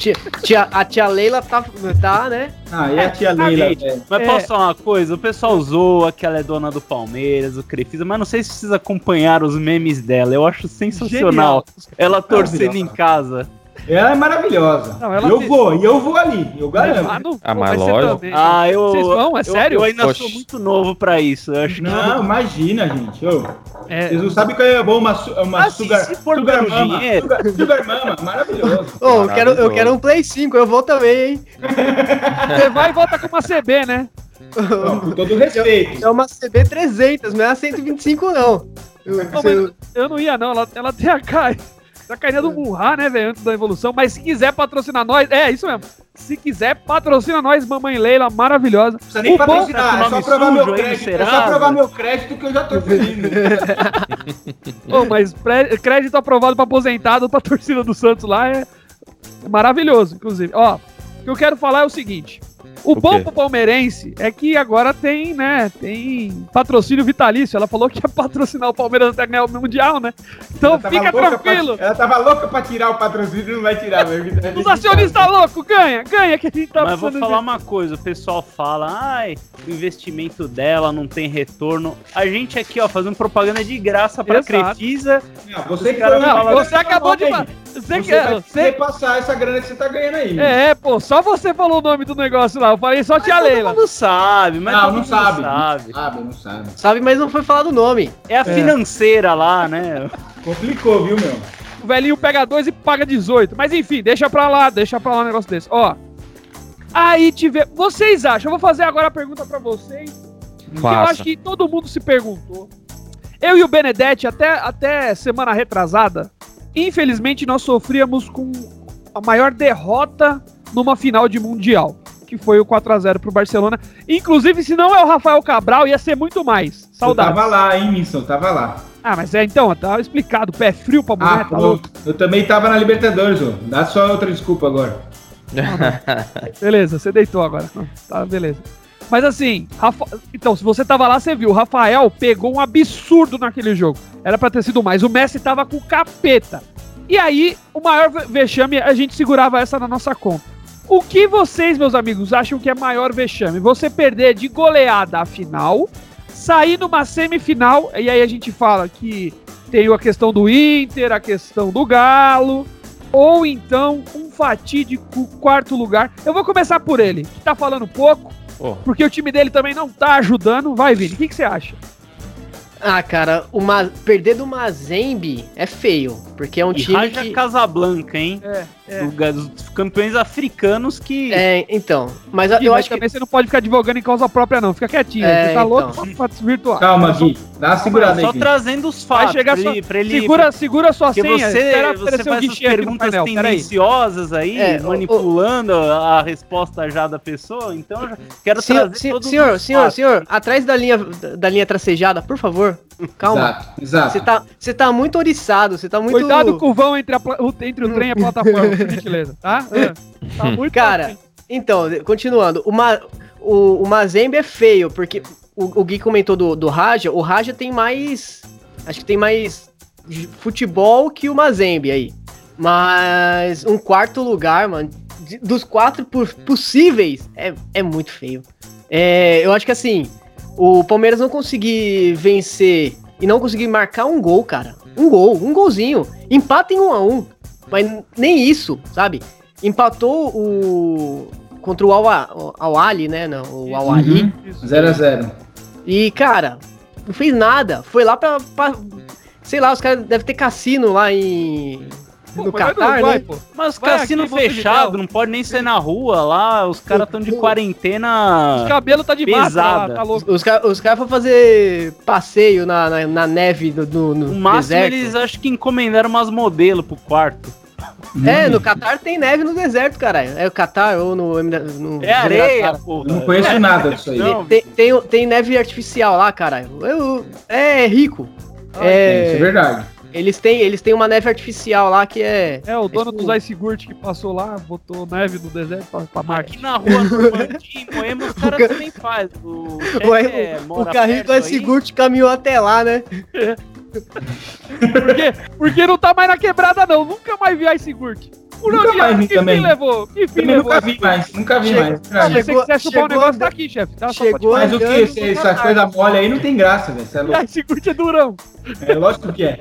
Tia, tia- a tia Leila tá, tá né? Ah, e a tia Leila, velho. Mas É. posso falar uma coisa? O pessoal zoa que ela é dona do Palmeiras, o Crefisa, mas não sei se vocês acompanharam os memes dela. Eu acho sensacional. Ela torcendo em casa. Ela é maravilhosa. Não, ela eu te- vou, e eu vou ali, eu garanto. Ah, não, Ah, mas lógico. também. Ah, eu. Vocês vão? É eu- sério? Eu, ainda Poxa. sou muito novo pra isso. Eu acho que. Não, imagina, gente. ô. É, Vocês não sabem qual é bom uma, uma Ah, se- sugar, se for sugar mama. Sugar, sugar mama, maravilhoso. Ô, eu quero, eu quero um Play 5, eu vou também, hein? você vai e volta com uma CB, né? Não, com todo respeito. É uma CB300, não é a 125 não. Eu, Não, eu- eu não ia, não. Ela, ela tem a cara. Da carinha do Murra, né, velho? Antes da evolução. Mas se quiser patrocinar nós. É, isso mesmo. Se quiser, patrocina nós, mamãe Leila, maravilhosa. Não precisa nem O bom- patrocinar, tá com é só provar meu crédito. É só provar meu crédito que eu já tô feliz. né? Ô, mas crédito aprovado pra aposentado pra torcida do Santos lá é maravilhoso, inclusive. Ó, o que eu quero falar é o seguinte. O, O bom quê? pro palmeirense é que agora tem, né, tem patrocínio vitalício. Ela falou que ia patrocinar o Palmeiras até ganhar o Mundial, né? Então fica tranquilo. Pra, ela tava louca pra tirar o patrocínio e não vai tirar, meu. Os acionistas loucos, ganha, ganha que a gente tá Mas vou falar de- uma coisa, o pessoal fala, ai, o investimento dela não tem retorno. A gente aqui, ó, fazendo propaganda de graça pra Exato. Crefisa. Não, você Não, fala- você acabou de. Você Você quer. vai Você... repassar essa grana que você tá ganhando aí. É, pô, só você falou o nome do negócio lá. Eu falei só tia Mas Leila. Todo mundo sabe, mas não, não sabe. sabe. Não sabe, não sabe. Sabe, mas não foi falado o nome. É a financeira lá, né? Complicou, viu, meu? O velhinho pega dois e paga 18. Mas enfim, deixa pra lá, deixa pra lá um negócio desse. Ó. Aí tive. Vocês acham? Eu vou fazer agora a pergunta pra vocês. Que eu acho que todo mundo se perguntou. Eu e o Benedetti, até, até semana retrasada, infelizmente nós sofríamos com a maior derrota numa final de Mundial. Que foi o 4x0 pro Barcelona. Inclusive, se não é o Rafael Cabral, ia ser muito mais. Eu Saudades. tava lá, hein, Minson? Tava lá. Ah, mas é então, tava explicado. Pé frio pra mulher, Ah, tá louco. eu também tava na Libertadores, ó. Dá só outra desculpa agora. Beleza, você deitou agora. Tá, beleza. Mas assim, Rafa... então, se você tava lá, você viu. O Rafael pegou um absurdo naquele jogo. Era pra ter sido mais. O Messi tava com capeta. E aí, o maior ve- vexame, a gente segurava essa na nossa conta. O que vocês, meus amigos, acham que é maior vexame? Você perder de goleada a final, sair numa semifinal, e aí a gente fala que tem a questão do Inter, a questão do Galo, ou então um fatídico quarto lugar. Eu vou começar por ele, que tá falando pouco, Pô, porque o time dele também não tá ajudando. Vai, Vini, o que, que você acha? Ah, cara, uma, perder do Mazembe é feio, porque é um E time Raja que... Casablanca, hein? É, é. Do- Dos campeões africanos que. É, então, mas eu, Gui, eu mas acho que... você não pode ficar advogando em causa própria, não. Fica quietinho. É, você tá louco então. pra, pra desvirtuar. Calma, Gui. Dá uma segurada aí, só trazendo os Vai fatos chegar pra pra ele Segura, segura sua senha. você, espera você o faz essas perguntas painel. Tendenciosas aí, É, o- manipulando a resposta já da pessoa, então eu já quero Senhor, trazer senhor, todos senhor, os senhor, fatos. senhor, atrás da linha, da linha tracejada, por favor. Calma. Exato. Você tá, você tá muito oriçado, você tá muito... Cuidado com o vão entre, a entre o trem e a plataforma, por gentileza, tá? É. Tá muito Cara, assim. então, continuando, o, Ma, o, o Mazembe é feio, porque o, o Gui comentou do, do Raja, o Raja tem mais, acho que tem mais futebol que o Mazembe aí. Mas um quarto lugar, mano, de- dos quatro por- possíveis, é, é muito feio. É, eu acho que assim, o Palmeiras não conseguir vencer e não conseguir marcar um gol, cara. Um gol, um golzinho. Empata em um a um. Mas nem isso, sabe? Empatou o. Contra o Al- Al Ali, né? Não, o Al Ali. Uhum. 0x0. E, cara, não fez nada. Foi lá pra. pra- sei lá, os caras devem ter cassino lá em. Pô, no vai Catar, né? pô. Mas Vai cassino fechado, não pode nem sair na rua lá, os caras estão de Os quarentena. cabelos tá de máscara lá, Pesada. tá louco. Os, os caras foram fazer passeio na, na, na neve no, no, no No máximo deserto. eles acho que encomendaram umas modelos pro quarto. É, no Catar tem neve no deserto, caralho. É o Catar ou no. No É areia, porra. Não conheço nada disso aí. Não, Tem, tem, tem neve artificial lá, caralho. Eu- é rico. É, isso é É, verdade. Eles, têm, eles têm uma neve artificial lá que é. É, o dono tipo- dos Ice Gurt que passou lá, botou neve no deserto pra, pra Marte. Aqui na rua Normandia, em Moema, os caras também fazem. O, O, é, o mora carrinho do Ice. Gurt caminhou até lá, né? Por quê? Porque não tá mais na quebrada, não. Nunca mais vi Ice Gurt. Por Nunca onde mais vi que também. fim levou? Que fim Também levou? nunca vi mais, nunca vi Chega- mais. Mas se você quiser chupar um chegou negócio, tá aqui, chefe. Tá? Chegou Mas o que? andando Esse- no Essa Catar. coisa mole aí não tem graça, velho. É Gurt é durão. É lógico que é.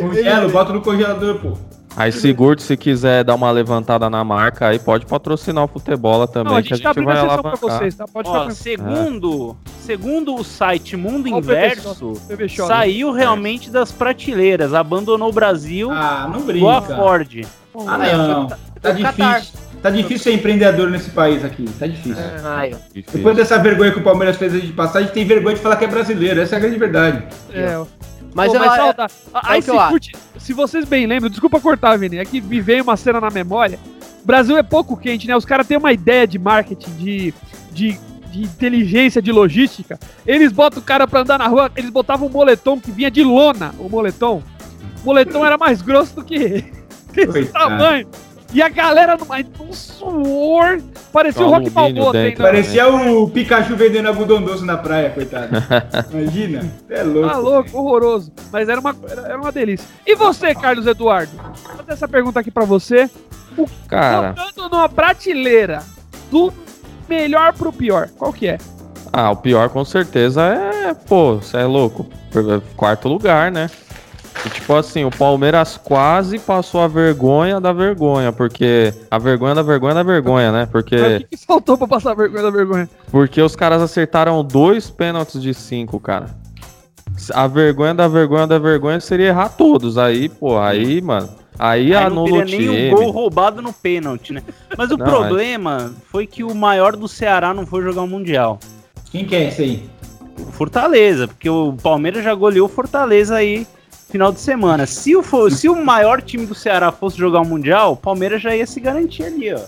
Congelo, bota no congelador, pô. Aí seguro, se quiser dar uma levantada na marca, aí pode patrocinar o futebol também, Não, a que a gente tá gente abrindo a vai sessão pra alavancar. vocês, tá? Pode ficar Ó, tranquilo. segundo, segundo o site Mundo Ó o Inverso, PV Shop. saiu realmente das prateleiras, abandonou o Brasil, Ah, não igual a brinca. Ford. Ah, ó, não. foi- Tá Catar. difícil. Tá difícil ser empreendedor nesse país aqui. Tá difícil. Ai. Depois dessa vergonha que o Palmeiras fez a gente passar, a gente tem vergonha de falar que é brasileiro. Essa é a grande verdade. É, ó. Mas, Pô, eu, mas sauda- é a Gurt, se vocês bem lembram, desculpa cortar, Vini, é que me veio uma cena na memória. O Brasil é pouco quente, né? Os caras têm uma ideia de marketing, de, de, de inteligência, de logística. Eles botam o cara pra andar na rua, eles botavam um moletom que vinha de lona, o moletom. O moletom era mais grosso do que esse Coitado. tamanho. E a galera numa, um suor, parecia o Com Rock Balboa dentro. treinando. Parecia o Pikachu vendendo algodão doce na praia, coitado. Imagina. É louco. Tá louco, horroroso. Mas era uma, era, era uma delícia. E você, Carlos Eduardo? Vou fazer essa pergunta aqui pra você. Cara, Colocando numa prateleira do melhor pro pior, qual que é? ah, o pior com certeza é, pô, você é louco. Quarto lugar, né? E, tipo assim, o Palmeiras quase passou a vergonha da vergonha, porque a vergonha da vergonha da vergonha, né? Mas o Porque, que, que faltou pra passar a vergonha da vergonha? porque os caras acertaram dois pênaltis de cinco, cara. A vergonha da vergonha da vergonha seria errar todos. Aí, pô, aí, mano. Aí, Aí não anula teria o nem o gol roubado no pênalti, né? Mas o Não, problema foi que o maior do Ceará não foi jogar o Mundial. Quem que é esse aí? O Fortaleza, porque o Palmeiras já goleou o Fortaleza aí final de semana. Se o, for- se o maior time do Ceará fosse jogar o Mundial, o Palmeiras já ia se garantir ali, ó.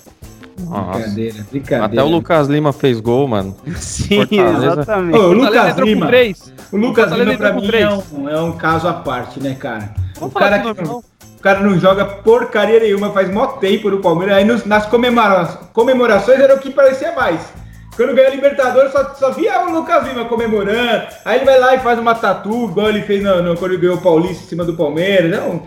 Nossa. Brincadeira, brincadeira. Até o Lucas Lima fez gol, mano. Sim, Fortaleza. exatamente. Ô, o Lucas Lima. três. O Lucas Fortaleza Lima, pra mim, três. é um, é um caso à parte, né, cara? O cara, que o cara não joga porcaria nenhuma, faz mó tempo no Palmeiras. Aí nos- nas comemora- comemorações era o que parecia mais. Quando ganha a Libertadores, só, só via o Lucas Lima comemorando. Aí ele vai lá e faz uma tatu, igual ele fez no, no- quando ele ganhou o Paulista em cima do Palmeiras. Então,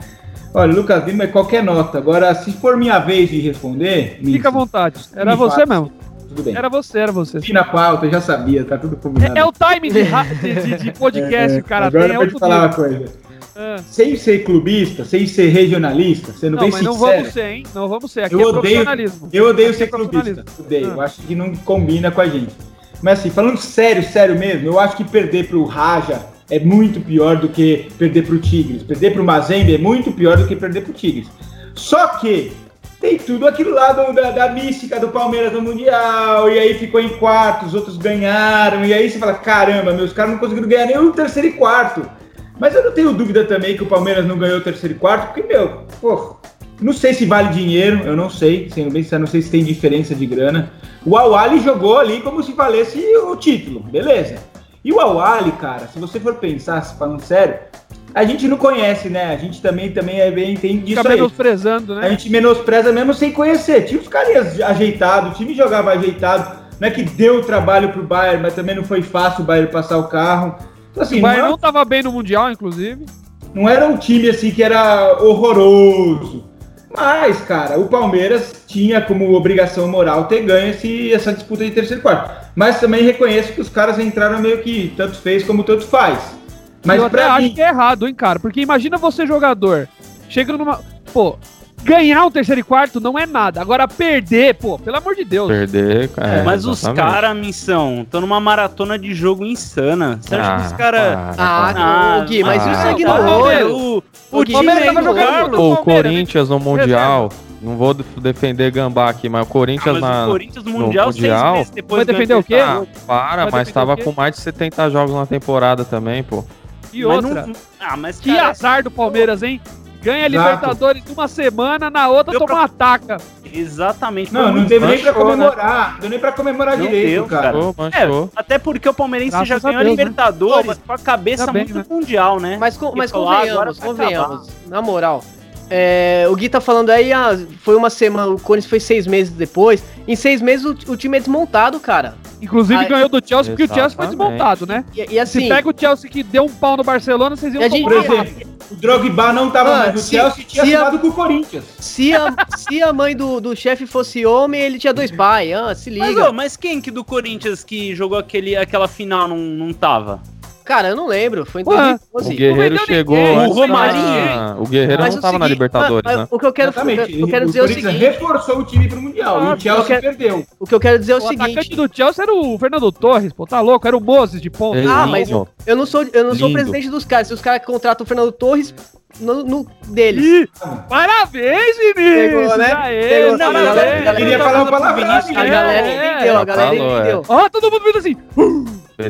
olha, o Lucas Lima é qualquer nota. Agora, se for minha vez de responder, Fica à vontade. Era Me você mesmo. tudo bem. Era você, era você. Fim na pauta, já sabia, tá tudo combinado. É, é o time de, de, de- podcast, É, cara. Agora tem eu vou te falar uma coisa. Ah. Sem ser clubista, sem ser regionalista, sendo Não, bem mas não sincero, vamos ser, hein? Não vamos ser. Aqui eu é odeio, eu odeio Aqui ser é clubista. Odeio, Ah. eu acho que não combina com a gente. Mas assim, falando sério, sério mesmo, eu acho que perder pro Raja é muito pior do que perder pro Tigres. Perder pro Mazembe é muito pior do que perder pro Tigres. Só que tem tudo aquilo lá do- da, da mística do Palmeiras no Mundial, e aí ficou em quarto, os outros ganharam, e aí você fala, caramba, meus caras não conseguiram ganhar nem o terceiro e quarto. Mas eu não tenho dúvida também que o Palmeiras não ganhou o terceiro e quarto, porque, meu, pô, não sei se vale dinheiro, eu não sei, sendo bem sincero, não sei se tem diferença de grana. O Awali jogou ali como se valesse o título, beleza. E o Awali, cara, se você for pensar, se falando sério, a gente não conhece, né? A gente também, também é bem, tem disso Fica aí. menosprezando, A né? gente menospreza mesmo sem conhecer. Tinha os caras ajeitados, o time jogava ajeitado. Não é que deu trabalho pro Bayern, mas também não foi fácil o Bayern passar o carro. Assim, O não, Bayern é- não bem no Mundial, inclusive. não era um time assim que era horroroso. Mas, cara, o Palmeiras tinha como obrigação moral ter ganho esse, essa disputa de terceiro e quarto. Mas também reconheço que os caras entraram meio que tanto fez como tanto faz. Mas eu até pra acho mim, que é errado, hein, cara? Porque imagina você, jogador, chega numa. Pô, ganhar um terceiro e quarto não é nada. Agora, perder, pô, pelo amor de Deus. Perder, cara. É, Mas os exatamente. caras, missão, estão numa maratona de jogo insana. Você acha que os Ah, caras. Ah, para. Ô, Gui, mas e o Ah, sangue no bom, olho? velho. O, O o Gui time Palmeiras tava do jogando O Corinthians no Mundial, não vou def- defender Gambá aqui, mas o Ah, Corinthians mas na. o Corinthians no Mundial, seis Mundial? meses depois Vai defender o quê? Ah, para, Vai mas tava o com mais de 70 jogos na temporada também, pô. E Mas outra. não- Ah, mas Que cara, azar do Palmeiras, hein? Ganha Exato. Libertadores numa semana, na outra Deu toma pra- uma ataca. Exatamente. não, não deu nem pra né? comemorar. Não deu nem pra comemorar Não direito, deu, cara. Manchou, É, até porque o Palmeirense Graças já ganhou a Deus, né? Libertadores mas- com a cabeça Ainda bem, muito né? mundial, né? Mas, com- mas agora convenhamos, vai convenhamos. Na moral. É, o Gui tá falando aí, ah, foi uma semana, o Corinthians foi seis meses depois. Em seis meses o, o time é desmontado, cara. Inclusive Ah, ganhou do Chelsea porque o Chelsea foi desmontado, né? E, e Se assim, pega o Chelsea que deu um pau no Barcelona, vocês iam a gente- o Drogba não tava Ah, mais no se- Chelsea e tinha se a- assinado com o Corinthians. se a, se a mãe do, do chefe fosse homem, ele tinha dois pais. Ah, se Mas, liga. ô, mas quem que do Corinthians que jogou aquele, aquela final não, não tava? Cara, eu não lembro. Foi em Ué, 2012. O Guerreiro chegou. O Romarinho. O Guerreiro Mas não tava na seguinte- Libertadores, mas- né? O que eu quero, eu quero o dizer é o seguinte. reforçou o time pro Mundial. Ah, e o Chelsea perdeu. O que eu quero dizer é o, O atacante seguinte. do Chelsea era o Fernando Torres, pô, tá louco? Era o Moses de ponta. Ah, mas eu não sou, eu não sou presidente dos caras. Se os caras contratam o Fernando Torres, no, no deles. Ih, parabéns, Vinícius! Pegou, né? Aê, Pegou, Não, parabéns. mas a galera Queria falar uma palavra, Vinícius, A galera é, entendeu, a galera é. entendeu. Ó, todo mundo vindo assim.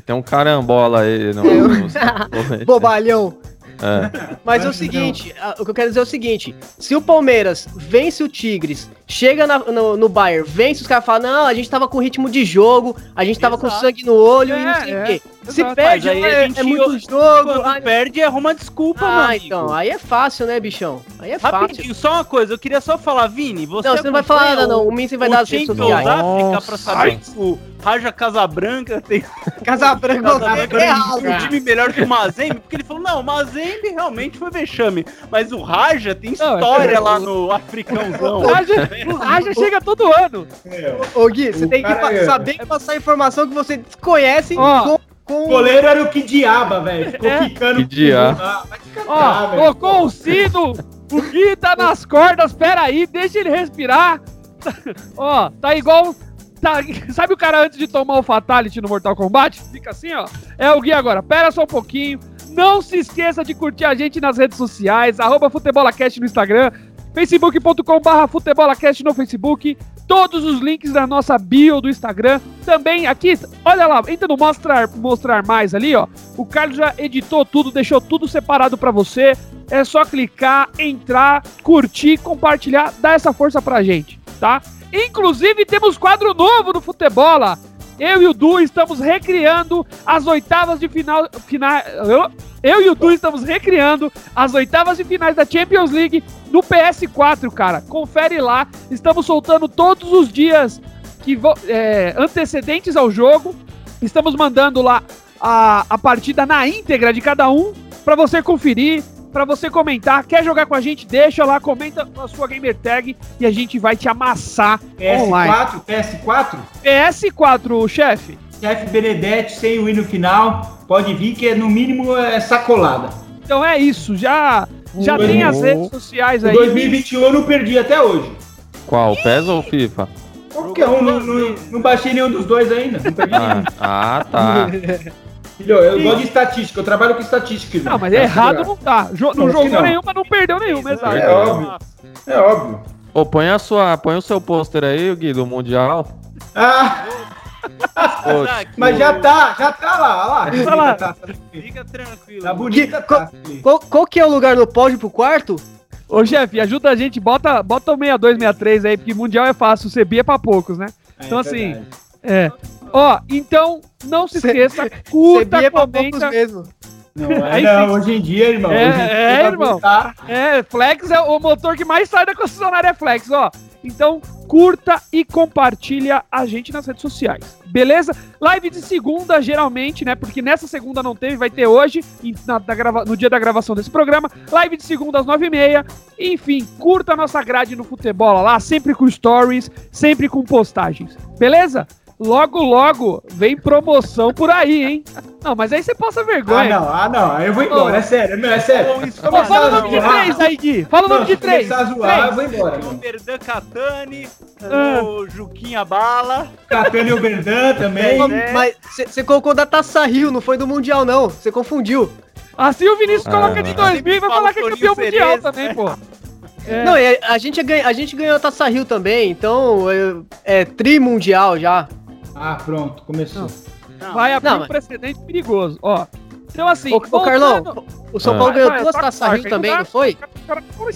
Tem um carambola aí no. Eu- no- Bobalhão. É. Mas é o seguinte, o que eu quero dizer é o seguinte: se o Palmeiras vence o Tigres, chega na- no, no Bayern, vence, os caras falam, não, a gente tava com ritmo de jogo, a gente tava com Exato. sangue no olho e não É, sei é. o quê. Se Exato. perde, é, gente- é muito jogo. Quando ai, perde, arruma desculpa, ah, amigo. então, aí é fácil, né, bichão? Aí é fácil. Rapidinho, só uma coisa, eu queria só falar, Vini, você Não, você não vai falar nada, não. o- Minsen vai o dar as redes sociais. África pra saber que o Raja Casabranca tem Casabranca, Casabranca é tem um time melhor que o Mazembe, porque ele falou, não, o Mazembe realmente foi vexame, mas o Raja tem Não, é história que- lá no Africãozão. O Raja, o Raja chega todo ano. Ô, Gui, você O tem que é- saber passar informação que você desconhece Ó. com, O goleiro era o que diaba, velho. Ficou É. quicando. Que. Ah, catar, Ó, tocou o sino. O Gui tá nas cordas. Pera aí, deixa ele respirar. Ó, tá igual. Tá- sabe o cara antes de tomar o Fatality no Mortal Kombat? Fica assim, ó. É o Gui agora. Pera só um pouquinho. Não se esqueça de curtir a gente nas redes sociais. Arroba FutebolaCast no Instagram. facebook.com barra FutebolaCast no Facebook. Todos os links da nossa bio do Instagram. Também aqui, olha lá, entra no mostrar, mostrar mais ali, ó. O Carlos já editou tudo, deixou tudo separado pra você. É só clicar, entrar, curtir, compartilhar, dar essa força pra gente, tá? Inclusive, temos quadro novo no Futebola. Eu e o Du estamos recriando as oitavas de final. eu, eu e o Du estamos recriando as oitavas de finais da Champions League no PS4, cara. Confere lá. Estamos soltando todos os dias que é, antecedentes ao jogo. Estamos mandando lá a, a partida na íntegra de cada um para você conferir para você comentar. Quer jogar com a gente? Deixa lá, comenta a sua gamer tag e a gente vai te amassar PS4, online. PS4? PS4, chefe. Chefe Benedetti sem o hino final. Pode vir que é, no mínimo é sacolada. Então é isso, já já tem as redes sociais aí. 2021 eu não perdi até hoje. Qual? PES ou FIFA? Qualquer um, não, não, não, baixei nenhum dos dois ainda. Não perdi ah, ah, tá. Filho, eu gosto de estatística, eu trabalho com estatística. Não, mas é errado não tá. Jo não, jogou não. nenhum, mas não perdeu nenhum, exato. É óbvio. É óbvio. Ô, põe, a sua, põe o seu pôster aí, Gui, do Mundial. Ah! mas já tá, já tá lá, lá. Tá lá. Tá, Fica tranquilo. Tá bonita, tá. Qual, qual, que é o lugar do pódio pro quarto? Ô, chefe, ajuda a gente, bota, bota o 62, 63 aí, porque Mundial é fácil, o CB é pra poucos, né? É, então, é assim, é. Ó, então, não se esqueça, curta, é comenta. Mesmo. Não, é, não, hoje em dia, irmão. É, dia, é irmão. É, Flex é o motor que mais sai da concessionária é Flex, ó. Então, curta e compartilha a gente nas redes sociais. Beleza? Live de segunda, geralmente, né? Porque nessa segunda não teve, vai ter hoje, na, grava, no dia da gravação desse programa. Live de segunda às nove e meia. Enfim, curta a nossa grade no futebol lá, sempre com stories, sempre com postagens. Beleza? Logo, logo, vem promoção por aí, hein? Não, mas aí você passa vergonha. Ah, não, ah, não. Aí eu vou embora, oh. é sério, não, é sério. Pô, fala o nome de três aí, Gui. Fala o nome de três. Começar a zoar, eu vou embora. O Berdan Catani, ah. o Juquinha Bala. Catani e o Berdan também. É. Mas você colocou da Taça Rio, não foi do Mundial, não. Você confundiu. Assim o Vinícius ah, coloca de 2000 e vai falar que é campeão mundial também, pô. É. Não, a gente, a gente ganhou a Taça Rio também, então é, é tri mundial já. Ah, pronto, começou. Não. Vai abrir não, um precedente perigoso. Ó, então assim. Ô, voltando... Carlão, o São Paulo ah. ganhou duas taças Rio também, não foi?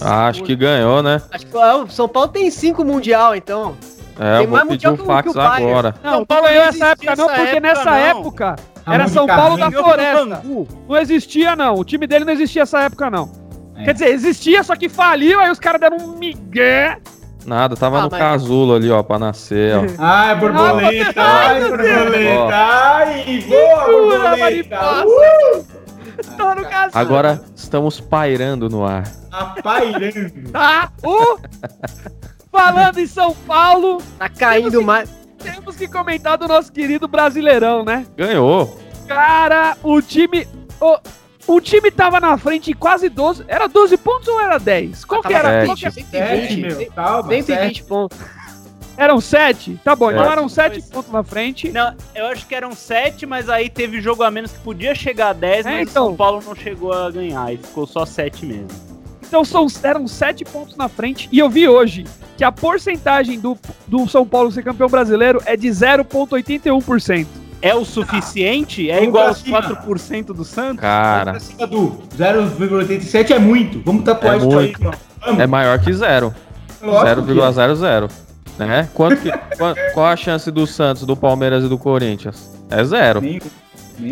Ah, acho que ganhou, né? Acho que o São Paulo tem cinco mundial, então. É, tem eu vou pedir o fax agora. Não, São Paulo ganhou essa época não, porque época, nessa não. época era São Paulo da Floresta. Não existia, não. O time dele não existia nessa época, não. É. Quer dizer, existia, só que faliu, aí os caras deram um migué Nada, tava ah, no mas... casulo ali, ó, pra nascer, ó. Ai, borboleta, ai, borboleta, ai, boa, borboleta. Uh! Tô no casulo. Agora estamos pairando no ar. Tá pairando. Tá, uh! Falando em São Paulo. Tá caindo mais. Temos que comentar do nosso querido Brasileirão, né? Ganhou. Cara, o time. Oh, o time tava na frente quase 12. Era 12 pontos ou era 10? Qual que era? 7. Qual que era? 120, meu. Calma, 120 pontos. Eram 7? Tá bom, então eram 7 pontos na frente. Não, eu acho que eram 7, mas aí teve jogo a menos que podia chegar a 10, é, mas então. São Paulo não chegou a ganhar e ficou só 7 mesmo. Então são, eram 7 pontos na frente. E eu vi hoje que a porcentagem do, do São Paulo ser campeão brasileiro é de 0,81% é o suficiente? É igual aos 4% do Santos? Cara. 0,87 é muito. Vamos tatuar é isso muito. aí, mano. É maior que zero. 0,00. Né? Quanto que, qual, qual, a chance do Santos, do Palmeiras e do Corinthians? É zero. Nenhum.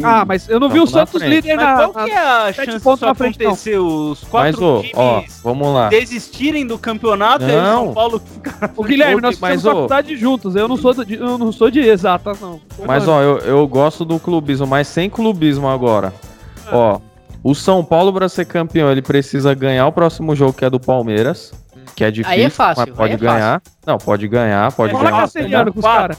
Ah, mas eu não vi o Santos líder na. Mas qual que é a chance disso acontecer? Os quatro mas, times ó, vamos lá. desistirem do campeonato não. e São Paulo ficar. O Guilherme, nós mas, fizemos faculdade juntos. Eu não sou de, eu não sou de exatas, não. Mas, ó, eu, eu gosto do clubismo, mas sem clubismo agora. Ah. Ó, o São Paulo, para ser campeão, ele precisa ganhar o próximo jogo, que é do Palmeiras que é difícil, aí é fácil, mas pode é ganhar. Fácil. Não, pode ganhar, pode é, ganhar. com os caras.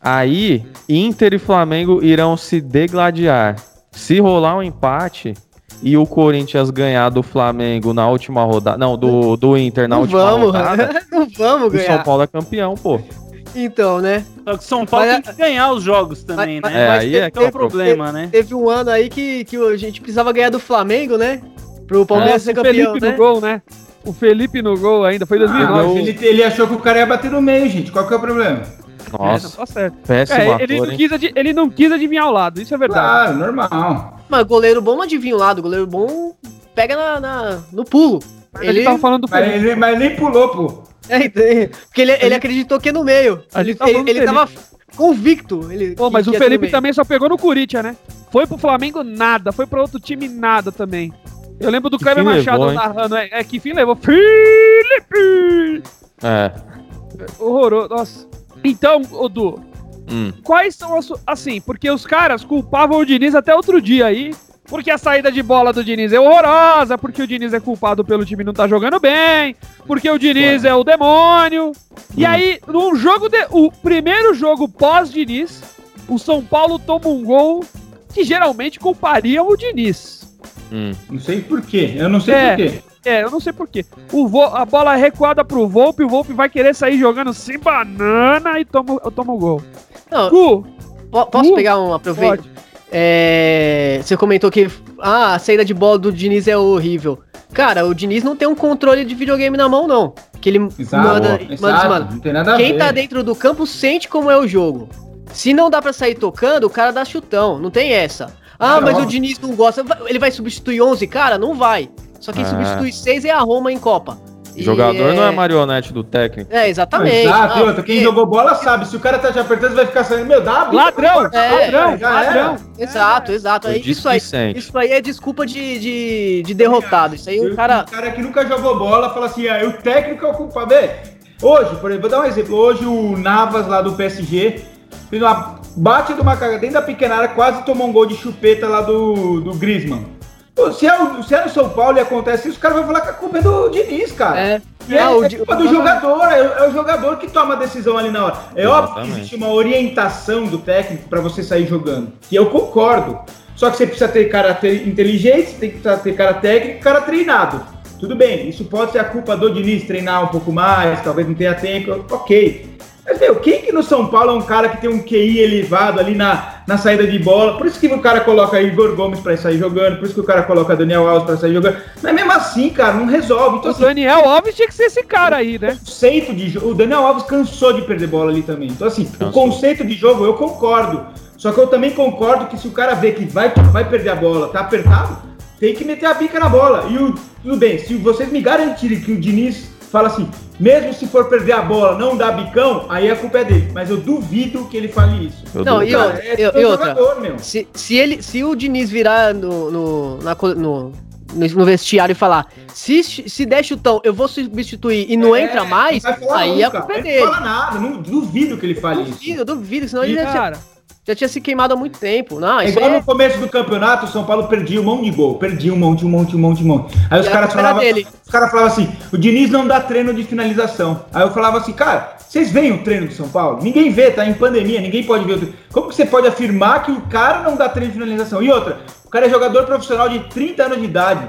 Aí, Inter e Flamengo irão se degladiar. Se rolar um empate e o Corinthians ganhar do Flamengo na última rodada, não, do, do Inter na não última vamos, rodada, não vamos ganhar. O São Paulo é campeão, pô. Então, né? Só que São Paulo mas, tem que ganhar os jogos também, mas, né? É, mas aí teve, é que é o problema, teve, né? Teve um ano aí que, que a gente precisava ganhar do Flamengo, né? Pro Palmeiras é, ser campeão, Felipe né? no gol, né? O Felipe no gol ainda, foi 2009. Ah, ele, ele achou que o cara ia bater no meio, gente. Qual que é o problema? Nossa, é, tá certo. péssimo é, ator, ele, não quis ele não quis adivinhar o lado, isso é verdade. Claro, normal. Mas goleiro bom não adivinha o lado, goleiro bom pega na, na no pulo. Mas ele tava falando do mas ele, mas ele nem pulou, pô. É, tem- porque ele, ele acreditou que é no meio. A Ele, gente tá ele, tava convicto. Ele, Pô, mas que o Felipe também só pegou no Corinthians, né? Foi pro Flamengo nada, foi pra outro time nada também. Eu lembro do Que Kleber Machado levou, narrando. É, é, que fim levou? Felipe! É. Horroroso. Nossa. Então, Odu, Hum. quais são as. Assim, porque os caras culpavam o Diniz até outro dia aí. Porque a saída de bola do Diniz é horrorosa, porque o Diniz é culpado pelo time não tá jogando bem, porque o Diniz é o demônio. E Hum. aí, num jogo de. O primeiro jogo pós-Diniz, o São Paulo toma um gol que geralmente culpariam o Diniz. Hum. Não sei por quê. Eu não sei É. por quê. É, eu não sei porquê. O Vo- a bola é recuada pro Volpe, o Volpe vai querer sair jogando sem banana e toma, toma o gol. Não, po- posso Uh, pegar um aproveito? pode. É, você comentou que ah, a saída de bola do Diniz é horrível. Cara, o Diniz não tem um controle de videogame na mão, não. Que ele Exato. manda, manda, Exato. manda. Não tem nada a Quem ver. tá dentro do campo sente como é o jogo. Se não dá pra sair tocando, o cara dá chutão. Não tem essa. Ah, mas o Diniz não gosta. Ele vai substituir 11? Cara, não vai. Só quem É. substitui 6 é a Roma em Copa. E Jogador não é marionete do técnico. É, exatamente. Exato, Ah, quem jogou bola sabe, se o cara tá te apertando, vai ficar saindo, meu, dá Ladrão, pra É, ladrão, já era. ladrão. Exato, exato. Eu Aí, isso, aí, isso aí é desculpa de, de, de derrotado. Isso aí o cara. O cara que nunca jogou bola fala assim, ah, o técnico é o culpado. Hoje, por exemplo, vou dar um exemplo. Hoje o Navas lá do PSG fez uma bate de uma cagada dentro da pequena área, quase tomou um gol de chupeta lá do, do Griezmann. Pô, se, é o, se é no São Paulo e acontece isso, os caras vão falar que a culpa é do Diniz, cara. É. E é, Ah, o é Di- culpa do jogador, é, é o jogador que toma a decisão ali na hora. É óbvio que existe uma orientação do técnico para você sair jogando. E eu concordo. Só que você precisa ter cara te- inteligente, você tem que ter cara técnico e cara treinado. Tudo bem, isso pode ser a culpa do Diniz treinar um pouco mais, talvez não tenha tempo, ok. Mas, meu, quem que no São Paulo é um cara que tem um QI elevado ali na, na saída de bola? Por isso que o cara coloca Igor Gomes pra sair jogando, por isso que o cara coloca Daniel Alves pra sair jogando. Mas mesmo assim, cara, não resolve. Então, O assim, Daniel Alves tinha que ser esse cara aí, né? conceito de jogo. O Daniel Alves cansou de perder bola ali também. Então, assim, o Cansou. conceito de jogo eu concordo. Só que eu também concordo que se o cara vê que vai, vai perder a bola, tá apertado, tem que meter a bica na bola. E o, tudo bem, se vocês me garantirem que o Diniz fala assim, mesmo se for perder a bola, não dá bicão, aí a culpa é dele. Mas eu duvido que ele fale isso. Eu Não, e outra, é e- e outra? jogador, meu. Se, se, ele, se o Diniz virar no, no, na no, no, vestiário e falar, se, se der chutão, eu vou substituir e não É, entra mais, não aí a nunca. culpa é Ele dele. Não fala nada, não duvido que ele fale isso. Duvido, eu duvido, senão ele E, tinha, cara, já tinha se queimado há muito tempo. Não, É igual aí no começo do campeonato, o São Paulo perdia um monte de gol. Perdia um monte, um monte, um monte, um monte. Aí os E a caras falavam. dele. Os caras falavam assim: o Diniz não dá treino de finalização. Aí eu falava assim, cara, vocês veem o treino do São Paulo? Ninguém vê, tá em pandemia, ninguém pode ver o treino. Como que você pode afirmar que o cara não dá treino de finalização? E outra, o cara é jogador profissional de 30 anos de idade.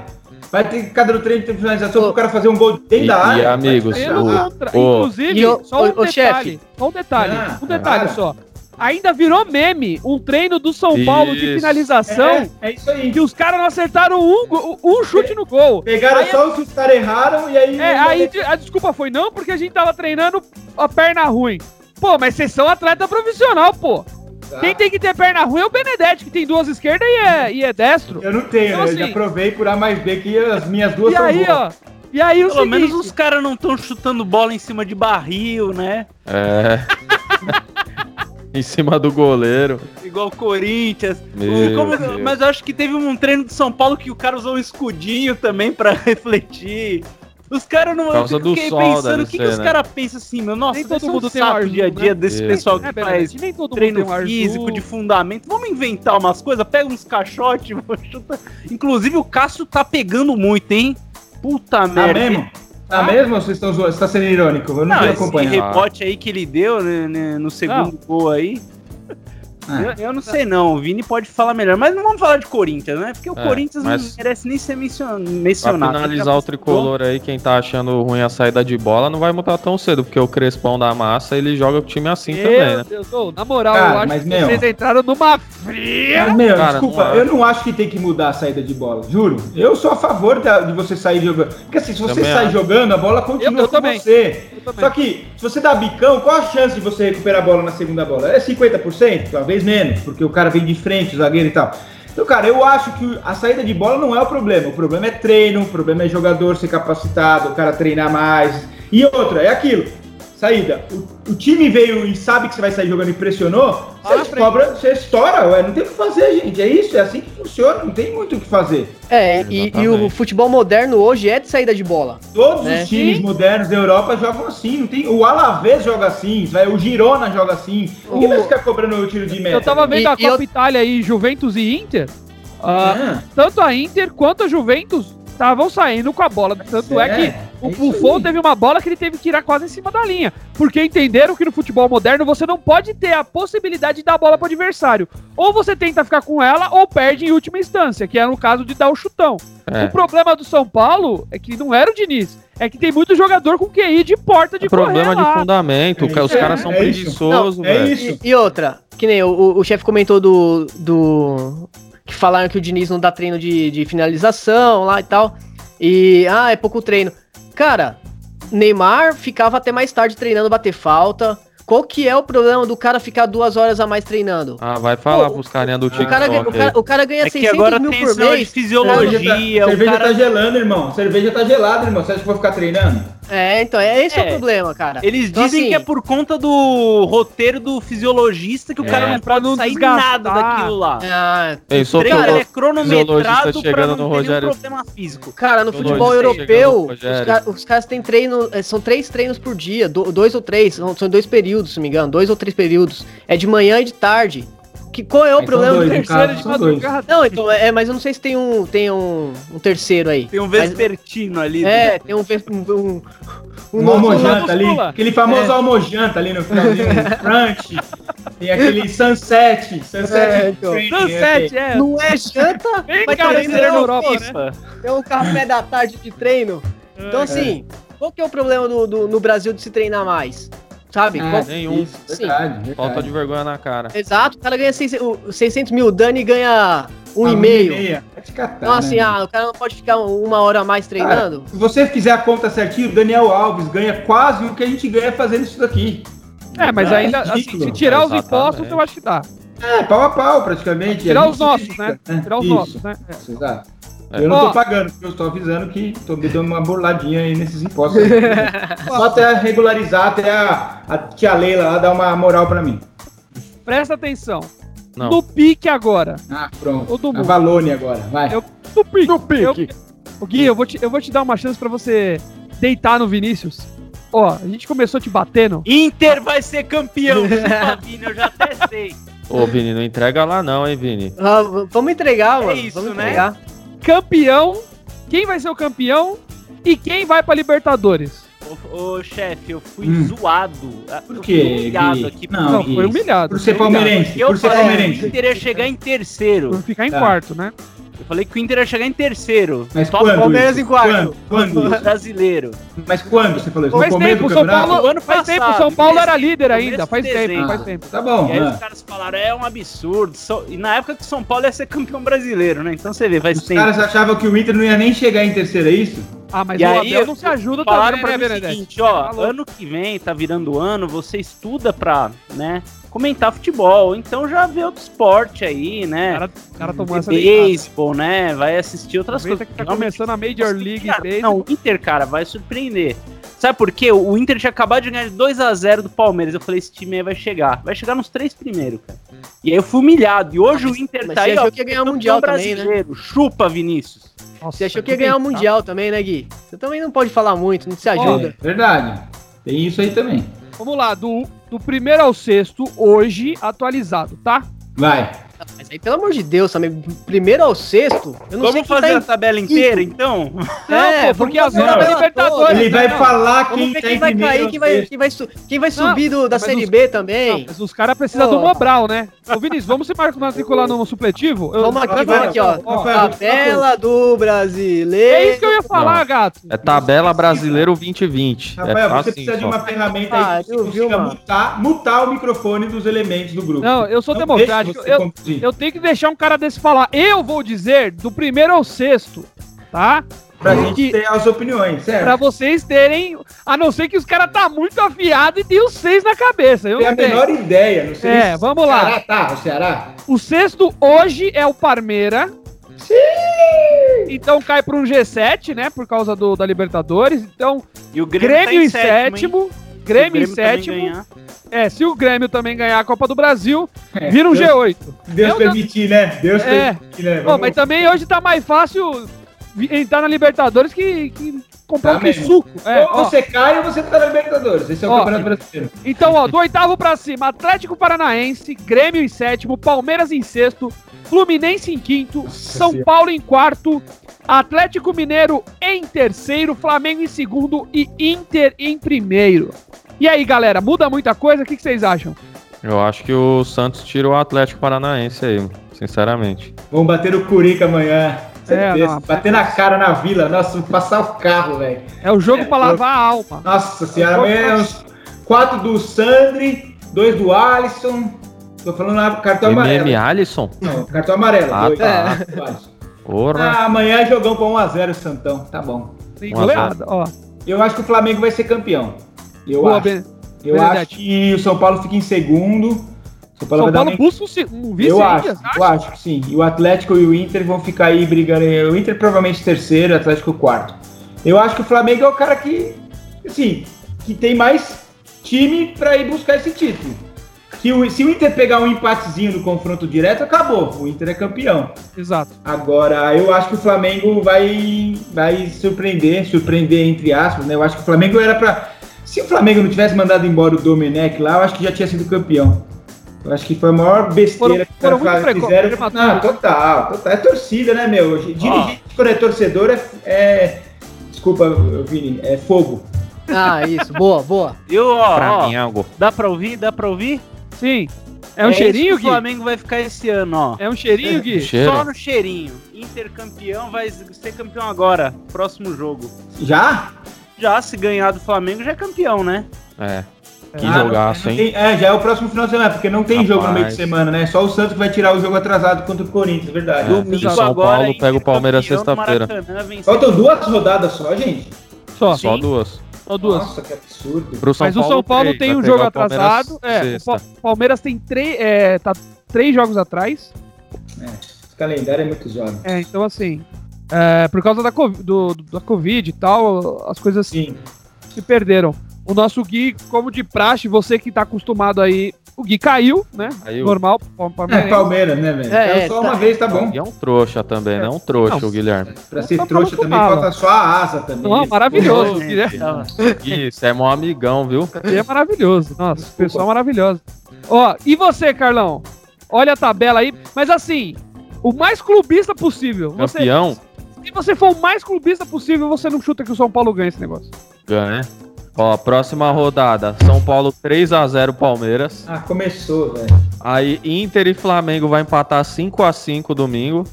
Vai ter cada treino de finalização pro cara fazer um gol dentro E, da e, área. amigos, pelo o- contra- o- Inclusive, E o- só um o- o detalhe. chefe. Só um detalhe. Ah, um detalhe cara. só. Ainda virou meme um treino do São Paulo de Isso. finalização É, é isso aí. que os caras não acertaram um, um chute no gol. Pegaram Aí- só os que os caras erraram e aí. É, aí a desculpa foi não, porque a gente tava treinando a perna ruim. Pô, mas vocês são atleta profissional, pô. Tá. Quem tem que ter perna ruim é o Benedetti, que tem duas esquerdas e é, e é destro. Eu não tenho, Então, né? Eu assim- já provei por A mais B que as minhas duas E são aí, boas. ó. E aí o Pelo seguinte, menos os caras não estão chutando bola em cima de barril, né? É. em cima do goleiro. Igual o Corinthians. O- como- Deus. mas eu acho que teve um treino de São Paulo que o cara usou um escudinho também pra refletir. Os caras não. Por causa eu do fiquei sol, pensando, o que, ser, que os né? caras pensam assim, meu? Nossa, Nem todo mundo um tem um dia a dia né? desse É. pessoal que é, faz nem todo mundo treino tem um ar físico, de fundamento. Vamos inventar umas coisas, pega uns caixotes, chuta. Inclusive o Cássio tá pegando muito, hein? Puta Tá merda. mesmo? Tá Ah. mesmo ou vocês estão zoando? Você tá sendo irônico? Eu não, Não, esse acompanhar. rebote aí que ele deu né, né, no segundo gol aí. Ah. Eu, eu não sei não, o Vini pode falar melhor, mas não vamos falar de Corinthians, né? Porque o É, Corinthians não merece nem ser mencion- Pra mencionado. finalizar o tricolor aí, quem tá achando ruim a saída de bola não vai mudar tão cedo, porque o Crespão da massa ele joga com o time assim também, Meu né? Deus, na moral, Cara, eu acho mas, que meu- vocês entraram numa fria. Mas, meu, Cara, desculpa, não eu não acho que tem que mudar a saída de bola, juro. Eu sou a favor da- de você sair jogando. Porque assim, se você Também sai acho. jogando, a bola continua Eu- eu com também. você. Só que, se você dá bicão, qual a chance de você recuperar a bola na segunda bola? É 50%? Talvez menos, porque o cara vem de frente, o zagueiro e tal. Então, cara, eu acho que a saída de bola não é o problema. O problema é treino, o problema é jogador ser capacitado, o cara treinar mais. E outra, é aquilo. Saída. O, o time veio e sabe que você vai sair jogando e pressionou, você, cobra, você estoura, ué. Não tem o que fazer, gente. É isso, é assim que funciona, não tem muito o que fazer. É, e, e o futebol moderno hoje é de saída de bola. Todos É. os times Sim. modernos da Europa jogam assim. Não tem, o Alavés joga assim, vai, o Girona joga assim. Ninguém O- vai ficar cobrando o tiro de meta. Eu tava vendo E- a e eu- Copa Itália aí, Juventus e Inter. ah, Ah, tanto a Inter quanto a Juventus estavam saindo com a bola. Tanto é, que o é Buffon teve uma bola que ele teve que tirar quase em cima da linha. Porque entenderam que no futebol moderno você não pode ter a possibilidade de dar a bola pro adversário. Ou você tenta ficar com ela, ou perde em última instância, que era no caso de dar o chutão. É. O problema do São Paulo é que não era o Diniz. É que tem muito jogador com QI de porta de É problema correr de lá. fundamento, que os É, caras são é preguiçosos, é velho. isso. E, e outra, que nem o, o- o chefe comentou do, do. Que falaram que o Diniz não dá treino de, de finalização lá e tal. E. Ah, é pouco treino. Cara, Neymar ficava até mais tarde treinando bater falta. Qual que é o problema do cara ficar duas horas a mais treinando? Ah, vai falar Pô, pros carinha do O TikTok. cara, ganha- o, cara, o cara ganha É que 600 agora mil por negócio de mês. fisiologia, cerveja, tá, o cerveja cara... tá gelando, irmão. Cerveja tá gelada, irmão. Você acha que eu vou ficar treinando? É, então, é esse é, É. o problema, cara. Eles Então, dizem assim, que é por conta do roteiro do fisiologista que o É. cara não pode não sair desgastar. nada daquilo lá. Ah, Pensou O treino o é cronometrado pra chegando não no ter Rogério- nenhum problema físico. Cara, no futebol europeu, os, Rogério. ca- os caras têm treino, é, são três treinos por dia, do- dois ou três, são, são dois períodos, se não me engano, dois ou três períodos. É de manhã e de tarde. Que, qual é o Aí problema dois, do terceiro? caso, de madrugada. Não, então, é, mas eu não sei se tem um, tem um, um terceiro aí. Tem um Mas- vespertino ali. É, tem um, um, um, Um almojanta ali. Aquele famoso almojanta ali no finalzinho. Crunch. Tem aquele sunset. Sunset. É, então. training, Sunset, é. Não é janta, Bem mas também não é na Europa, né? É um café da tarde de treino. Então, assim, qual que é o problema do, do- no Brasil de se treinar mais? Sabe? Ah, Qual- nenhum. Isso, Sim. verdade, verdade. Falta de vergonha na cara. Exato, o cara ganha 600, o 600 mil, o Dani ganha um Ah, e meio. meia. Vai te catar, Então, assim, né? ah, o cara não pode ficar uma hora a mais Cara, treinando? se você fizer a conta certinho, o Daniel Alves ganha quase o que a gente ganha fazendo isso daqui. É, mas É ainda, assim, ridículo. se tirar os impostos, eu acho que dá. É, pau a pau, praticamente. Tirar A gente os nossos, né? Tirar os Isso, nossos, né? É. isso, exato. É. Eu não tô pagando, porque eu estou avisando que tô me dando uma burladinha aí nesses impostos. aí. Só até regularizar, até a, a tia Leila lá dar uma moral pra mim. Presta atenção. Não. No pique agora. Ah, pronto. Todo A mundo. Valone agora, vai. Eu- No pique. No pique. Eu, Gui, eu vou, te, eu vou te dar uma chance pra você deitar no Vinícius. Ó, a gente começou te batendo. Inter vai ser campeão, Vini, eu já até sei. Ô, Vini, não entrega lá não, hein, Vini? Ah, vamos entregar, É mano. isso, vamos né? entregar. Campeão. Quem vai ser o campeão? E quem vai pra Libertadores? Ô, ô, chefe, eu fui Hum. zoado. Por Eu quê, fui humilhado aqui. Não, Não, foi humilhado. Por ser palmeirense, Eu por ser palmeirense. Inter ia chegar em terceiro. Por ficar em Tá. quarto, né? Eu falei que o Inter ia chegar em terceiro. Mas Top quando Palmeiras isso? em quarto. Quando? Quando isso? brasileiro. Mas quando você falou isso? Faz No tempo, do São? Paulo, Ano faz tempo, passado, São Paulo era líder ainda, faz tempo, dezembro. faz tempo. Tá bom. E aí ah. os caras falaram, é um absurdo. E na época que o São Paulo ia ser campeão brasileiro, né? Então você vê, faz Os tempo. caras achavam que o Inter não ia nem chegar em terceiro, é isso? Ah, mas E o aí, Abel não se ajuda Falaram também, pra né, mim o seguinte, ó, Falou. ano que vem, tá virando ano, você estuda pra, né, comentar futebol. Então já vê outro esporte aí, O né? cara, o cara tomou essa. Beisebol, né? Vai assistir outras Aproveita coisas. que tá Realmente, começando a Major League Cara, Baseball. Não, o Inter, cara, vai surpreender. Sabe por quê? O Inter tinha acabado de ganhar de 2x0 do Palmeiras. Eu falei, esse time aí vai chegar. Vai chegar nos três primeiros, cara. E aí eu fui humilhado. E hoje o Inter mas tá você aí, ó. achou que ia ganhar o Mundial também, né? brasileiro. Chupa, Vinícius. Nossa, Você achou que ia ganhar o. Mundial também, né, Gui? Você também não pode falar muito, não se ajuda. É, verdade. Tem isso aí também. Vamos lá, do, do primeiro ao sexto, hoje, atualizado, tá? Vai. Mas aí, pelo amor de Deus, também, primeiro ao sexto, eu não sei Vamos quem fazer tá a tabela inteira, então? Não, É, pô, porque a vamos fazer zona a da tabela Libertadores. Ele vai não. falar Vamos quem quem em vai cair, quem vai, quem vai, quem vai Não, subir do, da Série os- B Não, também. mas os caras precisam do. Mobral, né? Ô, Vinícius, vamos se matricular no supletivo? Eu- Vamos aqui, vamos aqui, ó. ó, Tabela do brasileiro. É isso que eu ia falar, Não. gato. É tabela brasileiro 2020. Rafael, é você precisa de uma ferramenta aí que consiga mutar, mutar o microfone dos elementos do grupo. Não, eu sou Não democrático. Eu, conduzir. eu tenho que deixar um cara desse falar. Eu vou dizer do primeiro ao sexto, tá? Pra que- gente ter as opiniões, certo? Pra vocês terem. A não ser que os caras tá muito afiado e tem os seis na cabeça. Eu Tem a não tenho. menor ideia, não sei É, se vamos o lá. Ceará tá, o Ceará? O sexto hoje é o Parmeira. Então cai para um G7, né? Por causa do, da Libertadores. Então, E o Grêmio, Grêmio, tá em sétimo. O Grêmio, em sétimo. É, se o Grêmio também ganhar a Copa do Brasil, É, vira um Deus- G8. Deus Eu permitir, né? Deus É. permitir, né? Bom, Vamos- mas também hoje tá mais fácil entrar na Libertadores que, que comprar Tá um suco. É, ou ó. você cai ou você tá na Libertadores. Esse é o Ó, Campeonato Brasileiro. Então, ó, do oitavo pra cima, Atlético Paranaense, Grêmio em sétimo, Palmeiras em sexto, Fluminense em quinto, São Senhora. Paulo em quarto, Atlético Mineiro em terceiro, Flamengo em segundo e Inter em primeiro. E aí, galera, muda muita coisa? O que, que vocês acham? Eu acho que o Santos tira o Atlético Paranaense aí, sinceramente. Vamos bater o Curica amanhã. É, Certeza. não, bater na cara na vila. Nossa, passar o carro, velho. É o jogo É, pra eu- lavar a alma. Nossa senhora, amanhã é uns quatro do Sandri, dois do Alisson. Tô falando lá, cartão amarelo. MM Alisson? Não, cartão amarelo. Ah, dois. tá. do Alisson. Porra. Ah, amanhã é jogão pra 1x0 Santão. Tá bom. Um goleada, ó. Eu acho que o Flamengo vai ser campeão. Eu Boa, acho. Ben- Eu Benedetti. acho que o São Paulo fica em segundo. São Paulo São vai dar Paulo uma- busca um se- um vice Eu acho, você eu acho que sim. E o Atlético e o Inter vão ficar aí brigando. O Inter provavelmente terceiro, o Atlético quarto. Eu acho que o Flamengo é o cara que, assim, que tem mais time pra ir buscar esse título. Que o, se o Inter pegar um empatezinho no confronto direto, acabou. O Inter é campeão. Exato. Agora, eu acho que o Flamengo vai, vai surpreender, surpreender entre aspas, né? Eu acho que o Flamengo era pra. Se o Flamengo não tivesse mandado embora o Domenech lá, eu acho que já tinha sido campeão. Eu acho que foi a maior besteira Foram- que foram os muito caras fizeram. Não, total, total. É torcida, né, meu? Dirigente quando é torcedor é, é- Desculpa, Vini, é fogo. Ah, isso. Boa, boa. Eu, ó, Pra ó, mim, algo. dá pra ouvir? Dá pra ouvir? Sim. É um isso cheirinho, que Gui? o Flamengo vai ficar esse ano, ó. É um cheirinho, Gui? Cheiro. Só no cheirinho. Inter campeão vai ser campeão agora, próximo jogo. Já? Já se ganhar do Flamengo já é campeão, né? É. Que Ah, jogaço, hein? tem- é, já é o próximo final de semana, porque não tem Rapaz. jogo no meio de semana, né? Só o Santos que vai tirar o jogo atrasado contra o Corinthians, é verdade. É. Domingo São agora, Paulo pega o Palmeiras sexta-feira. Faltam duas rodadas só, gente. Só. Só duas. Só duas. Nossa, que absurdo. Pro São Mas o São Paulo três, tem um jogo o atrasado. É, o sexta. Palmeiras tem três. É, tá três jogos atrás. Esse calendário é muito zoado. É, então assim. é, por causa da, Covid- do, do- da Covid e tal, as coisas Sim. se perderam. O nosso Gui, como de praxe, você que tá acostumado aí. O Gui caiu, né? Caiu. Normal. Pal- É. Palmeiras, né, velho? É, É, é, só tá- uma vez tá bom. E é um trouxa também, né? Um trouxa Não. o Guilherme. Pra ser Tá trouxa também com falta só a asa também. Não, maravilhoso. Guilherme. Isso, é mó amigão, viu? Ele é maravilhoso. Nossa, pessoal maravilhoso. Ó, e você, Carlão? Olha a tabela aí. Mas assim, o mais clubista possível. Você, Campeão, se você for o mais clubista possível, você não chuta que o São Paulo ganha esse negócio. ganha. Ó, próxima rodada, São Paulo 3 a 0 Palmeiras. Ah, começou, velho. Aí Inter e Flamengo vai empatar 5 a 5 domingo.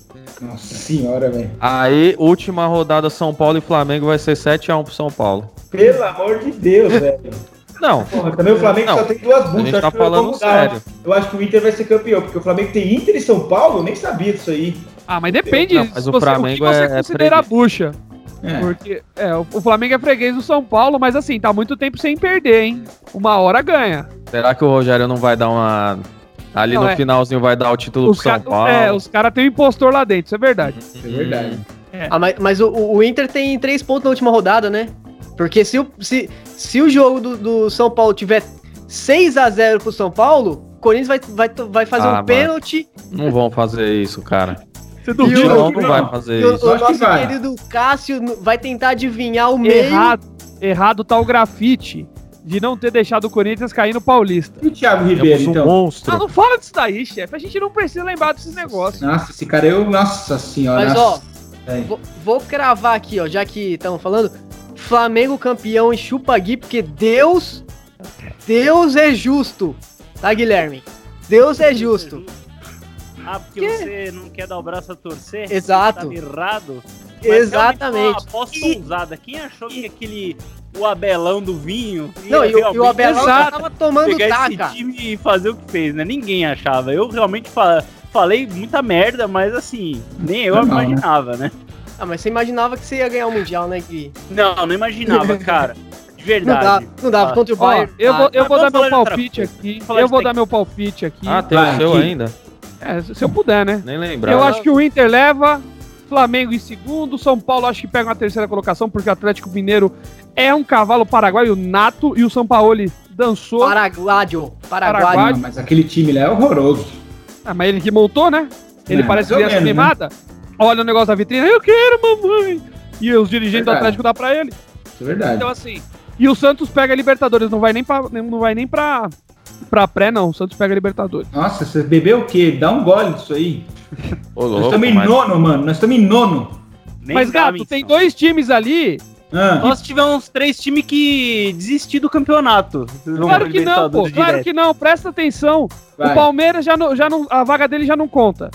Nossa senhora, velho. Aí, última rodada São Paulo e Flamengo vai ser 7 a 1 pro São Paulo. Pelo amor de Deus, velho. Não, Porra, também o Flamengo Não, só tem duas a buscas. gente tá que eu vou falando mudar. sério. Eu acho que o Inter vai ser campeão, porque o Flamengo tem Inter e São Paulo, eu nem sabia disso aí. Ah, mas depende. Não, mas o você- Flamengo que você é- é considera a freguês. bucha. É. Porque, é, o, Flamengo é freguês do São Paulo, mas assim, tá muito tempo sem perder, hein? Uma hora ganha. será que o Rogério não vai dar uma. Ali Não, no é. finalzinho vai dar o título Os, pro São Paulo? é, os caras têm um impostor lá dentro, isso é verdade. É verdade. Ah, mas, mas o, o Inter tem três pontos na última rodada, né? Porque se o, se, se o jogo do, do São Paulo tiver 6 a 0 pro São Paulo, o Corinthians vai, vai, vai fazer Ah, um pênalti Não vão fazer isso, cara. Você o- Não, não não. vai fazer o, isso. o que nosso querido Cássio vai tentar adivinhar o meio. Errado, errado tá o grafite de não ter deixado o Corinthians cair no Paulista. E o Thiago Ribeiro, um então? monstro. Ah, não fala disso daí, chefe. A gente não precisa lembrar desses negócios. Nossa, esse cara eu. Nossa senhora. Mas, ó, velho. Vou, vou cravar aqui, ó, já que estamos falando. Flamengo campeão e chupa Gui, porque Deus. Deus é justo. Tá, Guilherme? Deus é justo. Ah, porque Que? você não quer dar o braço a torcer? Exato. Tá errado. Exatamente. aposta E- ousada. Quem achou que aquele. O Abelão do vinho. ia Não, e, o- e o Abelão já tava tomando pegar taca. esse time e fazer o que fez, né? Ninguém achava. Eu realmente fa- falei muita merda, mas assim, nem eu né? imaginava, né? Ah, mas você imaginava que você ia ganhar o Mundial, né, Gui? Não, não imaginava, cara. De Não verdade. dava, não dava Ah. contra o Bayern. eu vou, eu mas vou dar meu palpite aqui. Eu vou dar meu palpite aqui. Ah, tem o seu ainda? É, se eu puder, né? Nem lembrava. Eu acho que o Inter leva, Flamengo em segundo, São Paulo acho que pega uma terceira colocação, porque o Atlético Mineiro é um cavalo paraguaio nato e o São Paulo dançou. Paraguaio. Paraguai. Paraguai. Não, mas aquele time lá é horroroso. Ah, mas ele que montou, né? Ele É, parece criança menos, né? mimada. Olha o negócio da vitrine, eu quero, mamãe. E os dirigentes do Verdade. Atlético dá pra ele. Isso é verdade. Então, assim. E o Santos pega a Libertadores, não vai nem pra, não vai nem pra, pra pré, não. O Santos pega a Libertadores. Nossa, você bebeu o quê? Dá um gole disso aí. Ô, Nós louco, estamos em mas- nono, mano. Nós estamos em nono. Nem Mas, dá Gato, tem dois times ali. Ah, Nós tivemos três times que desistiram do campeonato. Claro que não, pô. Claro que não. Presta atenção. vai. O Palmeiras já não, já não. A vaga dele já não conta.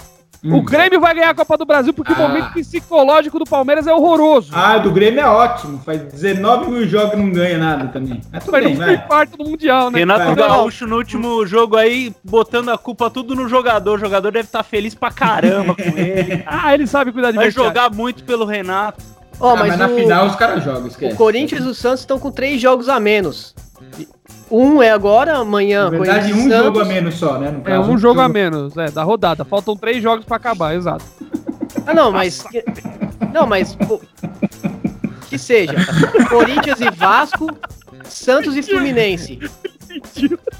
Hum. O Grêmio vai ganhar a Copa do Brasil porque Ah. o momento psicológico do Palmeiras é horroroso. Ah, do Grêmio é ótimo. Faz 19 mil jogos e não ganha nada também. Mas tudo Mas bem, não vai. quarto do Mundial, né? Renato Vai. Gaúcho no último jogo aí, botando a culpa tudo no jogador. O jogador deve estar feliz pra caramba com ele. Ah, ele sabe cuidar de Vai jogar muito pelo Renato. Ó, Ah, mas, mas, na o, final os caras jogam, esquece. o Corinthians e o Santos estão com três jogos a menos. Um é agora, amanhã. Na verdade, Corinthians um e jogo Santos. a menos só, né? No É um jogo a menos, é, da rodada. Faltam três jogos pra acabar, exato. Ah, não, mas. Não, mas. pô, Que seja. Corinthians e Vasco, Santos e Fluminense.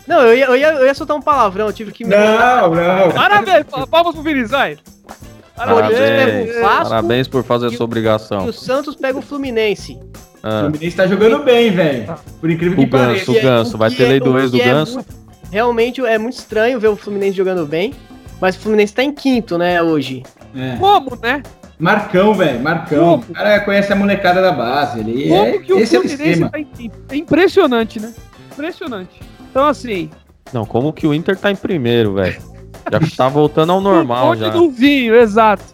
Não, eu ia, eu, ia, eu ia soltar um palavrão, eu tive que me. Não, não. Parabéns, pa- palmas pro Vinícius, vai. Corinthians pega Parabéns, o Vasco parabéns por fazer e essa o- obrigação. E o Santos pega o Fluminense. O Ah, Fluminense tá jogando bem, velho. Por incrível que O Ganso. pareça. O Ganso, vai que ter lei do o ex do que é Ganso? muito- realmente é muito estranho ver o Fluminense jogando bem. Mas o Fluminense tá em quinto, né, hoje. É. Como, né? Marcão, velho. Marcão. Como? O cara conhece a molecada da base. Ele Como é, que o esse é o Fluminense tá em quinto? É impressionante, né? Impressionante. Então, assim, Não, como que o Inter tá em primeiro, velho? Já tá voltando ao normal o já. do vinho, exato.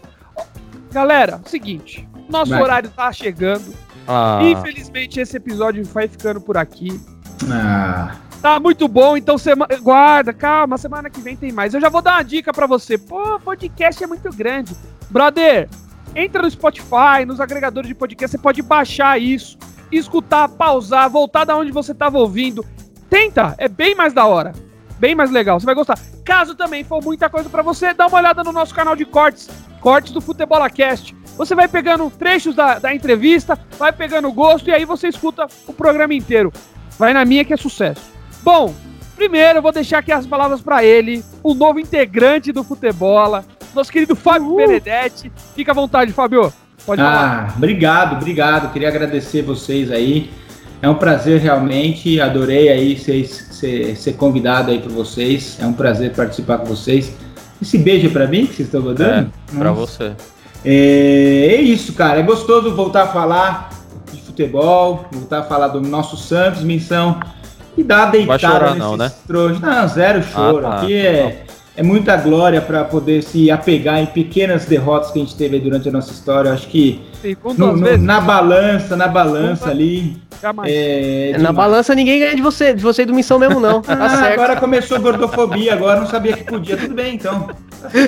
Galera, seguinte. Nosso Vai. horário tá chegando. Ah, Infelizmente, esse episódio vai ficando por aqui. Ah, Tá muito bom, então semana. Guarda, calma, semana que vem tem mais. Eu já vou dar uma dica pra você. Pô, podcast é muito grande. Brother, entra no Spotify, nos agregadores de podcast, você pode baixar isso, escutar, pausar, voltar da onde você tava ouvindo. Tenta, é bem mais da hora. Bem mais legal, você vai gostar. Caso também for muita coisa pra você, dá uma olhada no nosso canal de cortes, cortes do Futebola Cast. Você vai pegando trechos da, da entrevista, vai pegando o gosto e aí você escuta o programa inteiro. Vai na minha que é sucesso. Bom, primeiro eu vou deixar aqui as palavras pra ele, o novo integrante do Futebola, nosso querido Fábio Benedetti. Fica à vontade, Fábio. Pode falar. ah, obrigado, obrigado. Queria agradecer vocês aí. É um prazer realmente. Adorei aí ser, ser, ser convidado aí por vocês. É um prazer participar com vocês. Esse beijo é pra mim que vocês estão mandando? pra Nossa. você. É, é isso, cara. É gostoso voltar a falar de futebol, voltar a falar do nosso Santos, missão. E dar deitada chorar nesses não, né? trouxas. Não, zero choro. Ah, tá. Aqui é, é muita glória para poder se apegar em pequenas derrotas que a gente teve durante a nossa história. Eu acho que no- no- na balança, na balança ali. jamais. É, Na balança ninguém ganha de você, de você e do Missão mesmo, não. Tá Ah, certo. agora começou gordofobia, agora não sabia que podia. Tudo bem, então.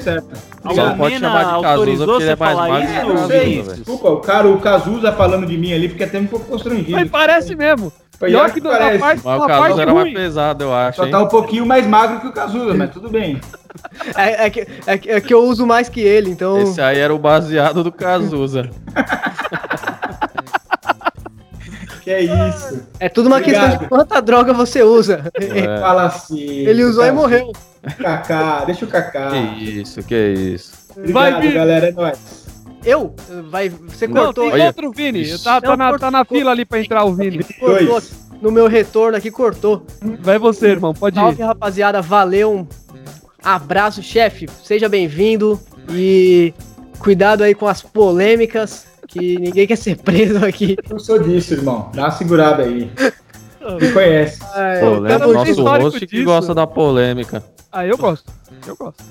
Certo. Só pode chamar de Cazuza porque ele é mais magro isso, que É, Cazuza, velho. desculpa, o cara, o Cazuza falando de mim ali, fiquei até um pouco constrangido. Mas parece mesmo. Pior que que parece. parte, Mas o Cazuza era mais pesado, eu acho, Só hein? tá um pouquinho mais magro que o Cazuza, mas tudo bem. É, é que, é que- é que eu uso mais que ele, então. Esse aí era o baseado do Cazuza. Que é isso. É tudo uma Obrigado. questão de quanta droga você usa. É. Fala assim. Ele usou e morreu. Kaká, deixa o Kaká. Que isso, que isso. Obrigado, Vai, Vini. galera, é nóis. Eu? Vai, você Não, cortou. tem outro Vini. Isso. Tá, tá Não, na, cortou, tá na fila ali pra entrar o Vini. cortou. No meu retorno aqui, cortou. Vai você, irmão. Pode Salve, ir. rapaziada. Valeu. Um abraço, chefe. Seja bem-vindo. E cuidado aí com as polêmicas. Que ninguém quer ser preso aqui. Não sou disso, irmão. Dá uma segurada aí. Me conhece. Ai, Pô, tem nosso host que disso. gosta da polêmica. Ah, eu gosto. Eu gosto.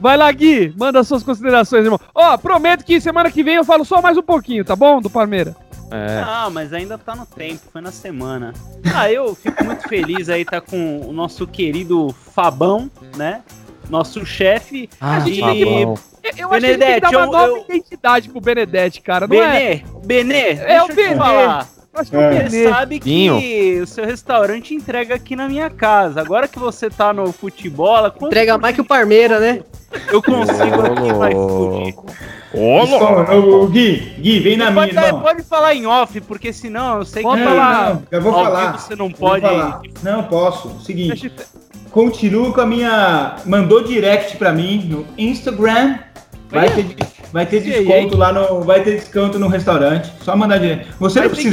Vai lá, Gui. Manda suas considerações, irmão. Ó, prometo que semana que vem eu falo só mais um pouquinho, tá bom? Do Palmeiras. É. Ah, mas ainda tá no tempo, foi na semana. Ah, eu fico muito feliz aí tá com o nosso querido Fabão, né? Nosso chefe. Ah, gente tá bom. Eu, eu acho que ele tem que dar uma eu- nova eu- identidade pro Benedetti, cara. Não é? Benê, Benê, É deixa o Benê. falar. Eu acho que é o É. Você Benê. sabe que o seu restaurante entrega aqui na minha casa. Agora que você tá no futebol, Entrega mais que o Parmeira, né? eu consigo aqui mais Ô, Gui, Gui, vem na minha, Pode, pode falar em off, porque senão eu sei que Pode Não, falar. não, eu vou falar. você não pode. Não posso. Seguinte, continuo com a minha. Mandou direct pra mim no Instagram. Vai ter, vai ter desconto lá no. Vai ter desconto no restaurante. Só mandar direct. Você não Mas tem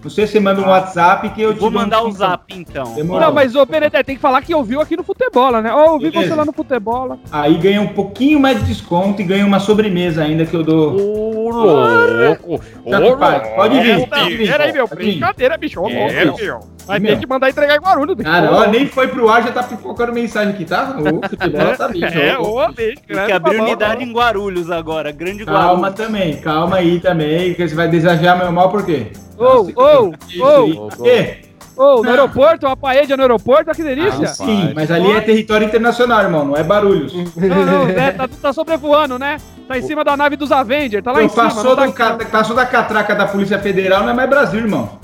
precisa, Gui. Você, você manda um WhatsApp que eu te Vou dou um mandar o zap então. Demorou. Não, mas ô Benedete, tem que falar que ouviu aqui no Futebola, né? Ó, eu ouvi Beleza. você lá no Futebola. Aí ganha um pouquinho mais de desconto e ganha uma sobremesa ainda que eu dou. Ô, louco! Tá, pai, pode vir. Pode vir. Pera aí, meu, brincadeira, bicho. Ô, É, louco, bicho. Vai ter que mandar entregar em Guarulhos. bicho. Cara, ó, nem foi pro ar, já tá pipocando mensagem aqui, tá? O futebol tá bicho. É, Ô, ô, bicho. Tem que abrir unidade em Guarulhos agora, grande Calma Guarulhos. também, calma aí também, porque você vai desejar meu mal por quê? Aí. Por quê? ô, no aeroporto, uma paella no aeroporto, que delícia. Ah, sim, mas ali é território internacional, irmão, não é barulhos. Não, não, né, tá, tá sobrevoando, né? Tá em cima da nave dos Avengers, tá lá Eu em cima. passou, tá ca- passou da catraca da Polícia Federal, não é mais Brasil, irmão.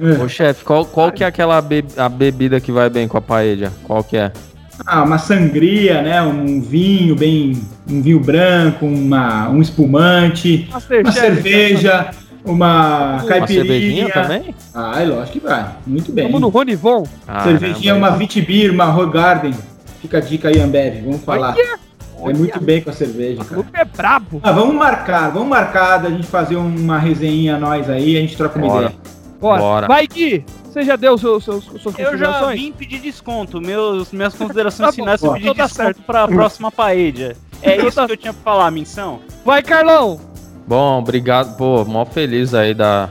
É. Ô, chefe, qual, qual que é aquela be- a bebida que vai bem com a paella? Qual que é? Ah, uma sangria, né? Um vinho bem. Um vinho branco, uma, um espumante, uma cerveja, uma Uma caipirinha. cervejinha também? Ah, é lógico que vai. Muito bem. Vamos no Rony Von. Cervejinha, Caramba. uma Vitibir, uma Rogarden. Fica a dica aí, Ambev. Vamos falar. É muito bem com a cerveja, O cara. clube é brabo. Ah, vamos marcar, vamos marcar da gente fazer uma resenha nós aí, a gente troca uma Bora. ideia. Bora. Bora. Vai, Gui. Você já deu seus, seus, suas Eu já vim pedir desconto. Meus, minhas considerações Tá finais pedi Então tá desconto pra próxima paella. É Então isso tá- que eu tinha pra falar, menção. Vai, Carlão. Bom, obrigado, pô, mó feliz aí da,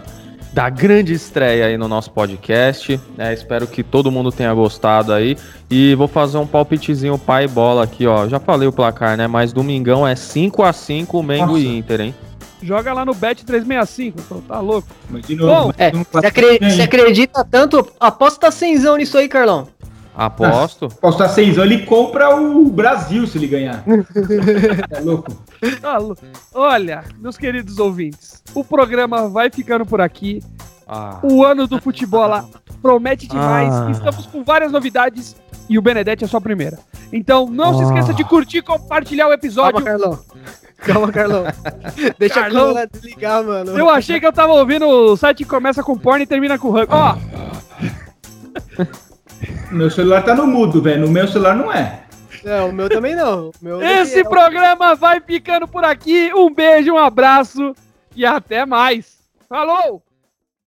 da grande estreia aí no nosso podcast, né? Espero que todo mundo tenha gostado aí e vou fazer um palpitezinho pai e bola aqui, ó. Já falei o placar, né? Mas domingão é 5 a 5 Mengo Nossa. e Inter, hein? Joga lá no Bet 365. pô, Tá louco? Mas de novo, É, não você acre- Ganha. você acredita tanto? Aposta cenzão nisso aí, Carlão. Aposto. Posso estar seis ele compra o Brasil se ele ganhar. é louco. Tá. Olha, meus queridos ouvintes, o programa vai ficando por aqui. Ah, O ano do futebol lá promete demais. Ah. Estamos com várias novidades e o Benedetti é só a primeira. Então não se esqueça de curtir e compartilhar o episódio. Calma, Carlão. Calma, Carlão. Deixa Carlão. a câmera desligar, mano. Eu achei que eu tava ouvindo o site que começa com porno e termina com rugby. Ó, Meu celular tá no mudo, velho. No meu celular não é. Não, o meu também não. O meu esse é- programa vai ficando por aqui. Um beijo, um abraço e até mais. Falou!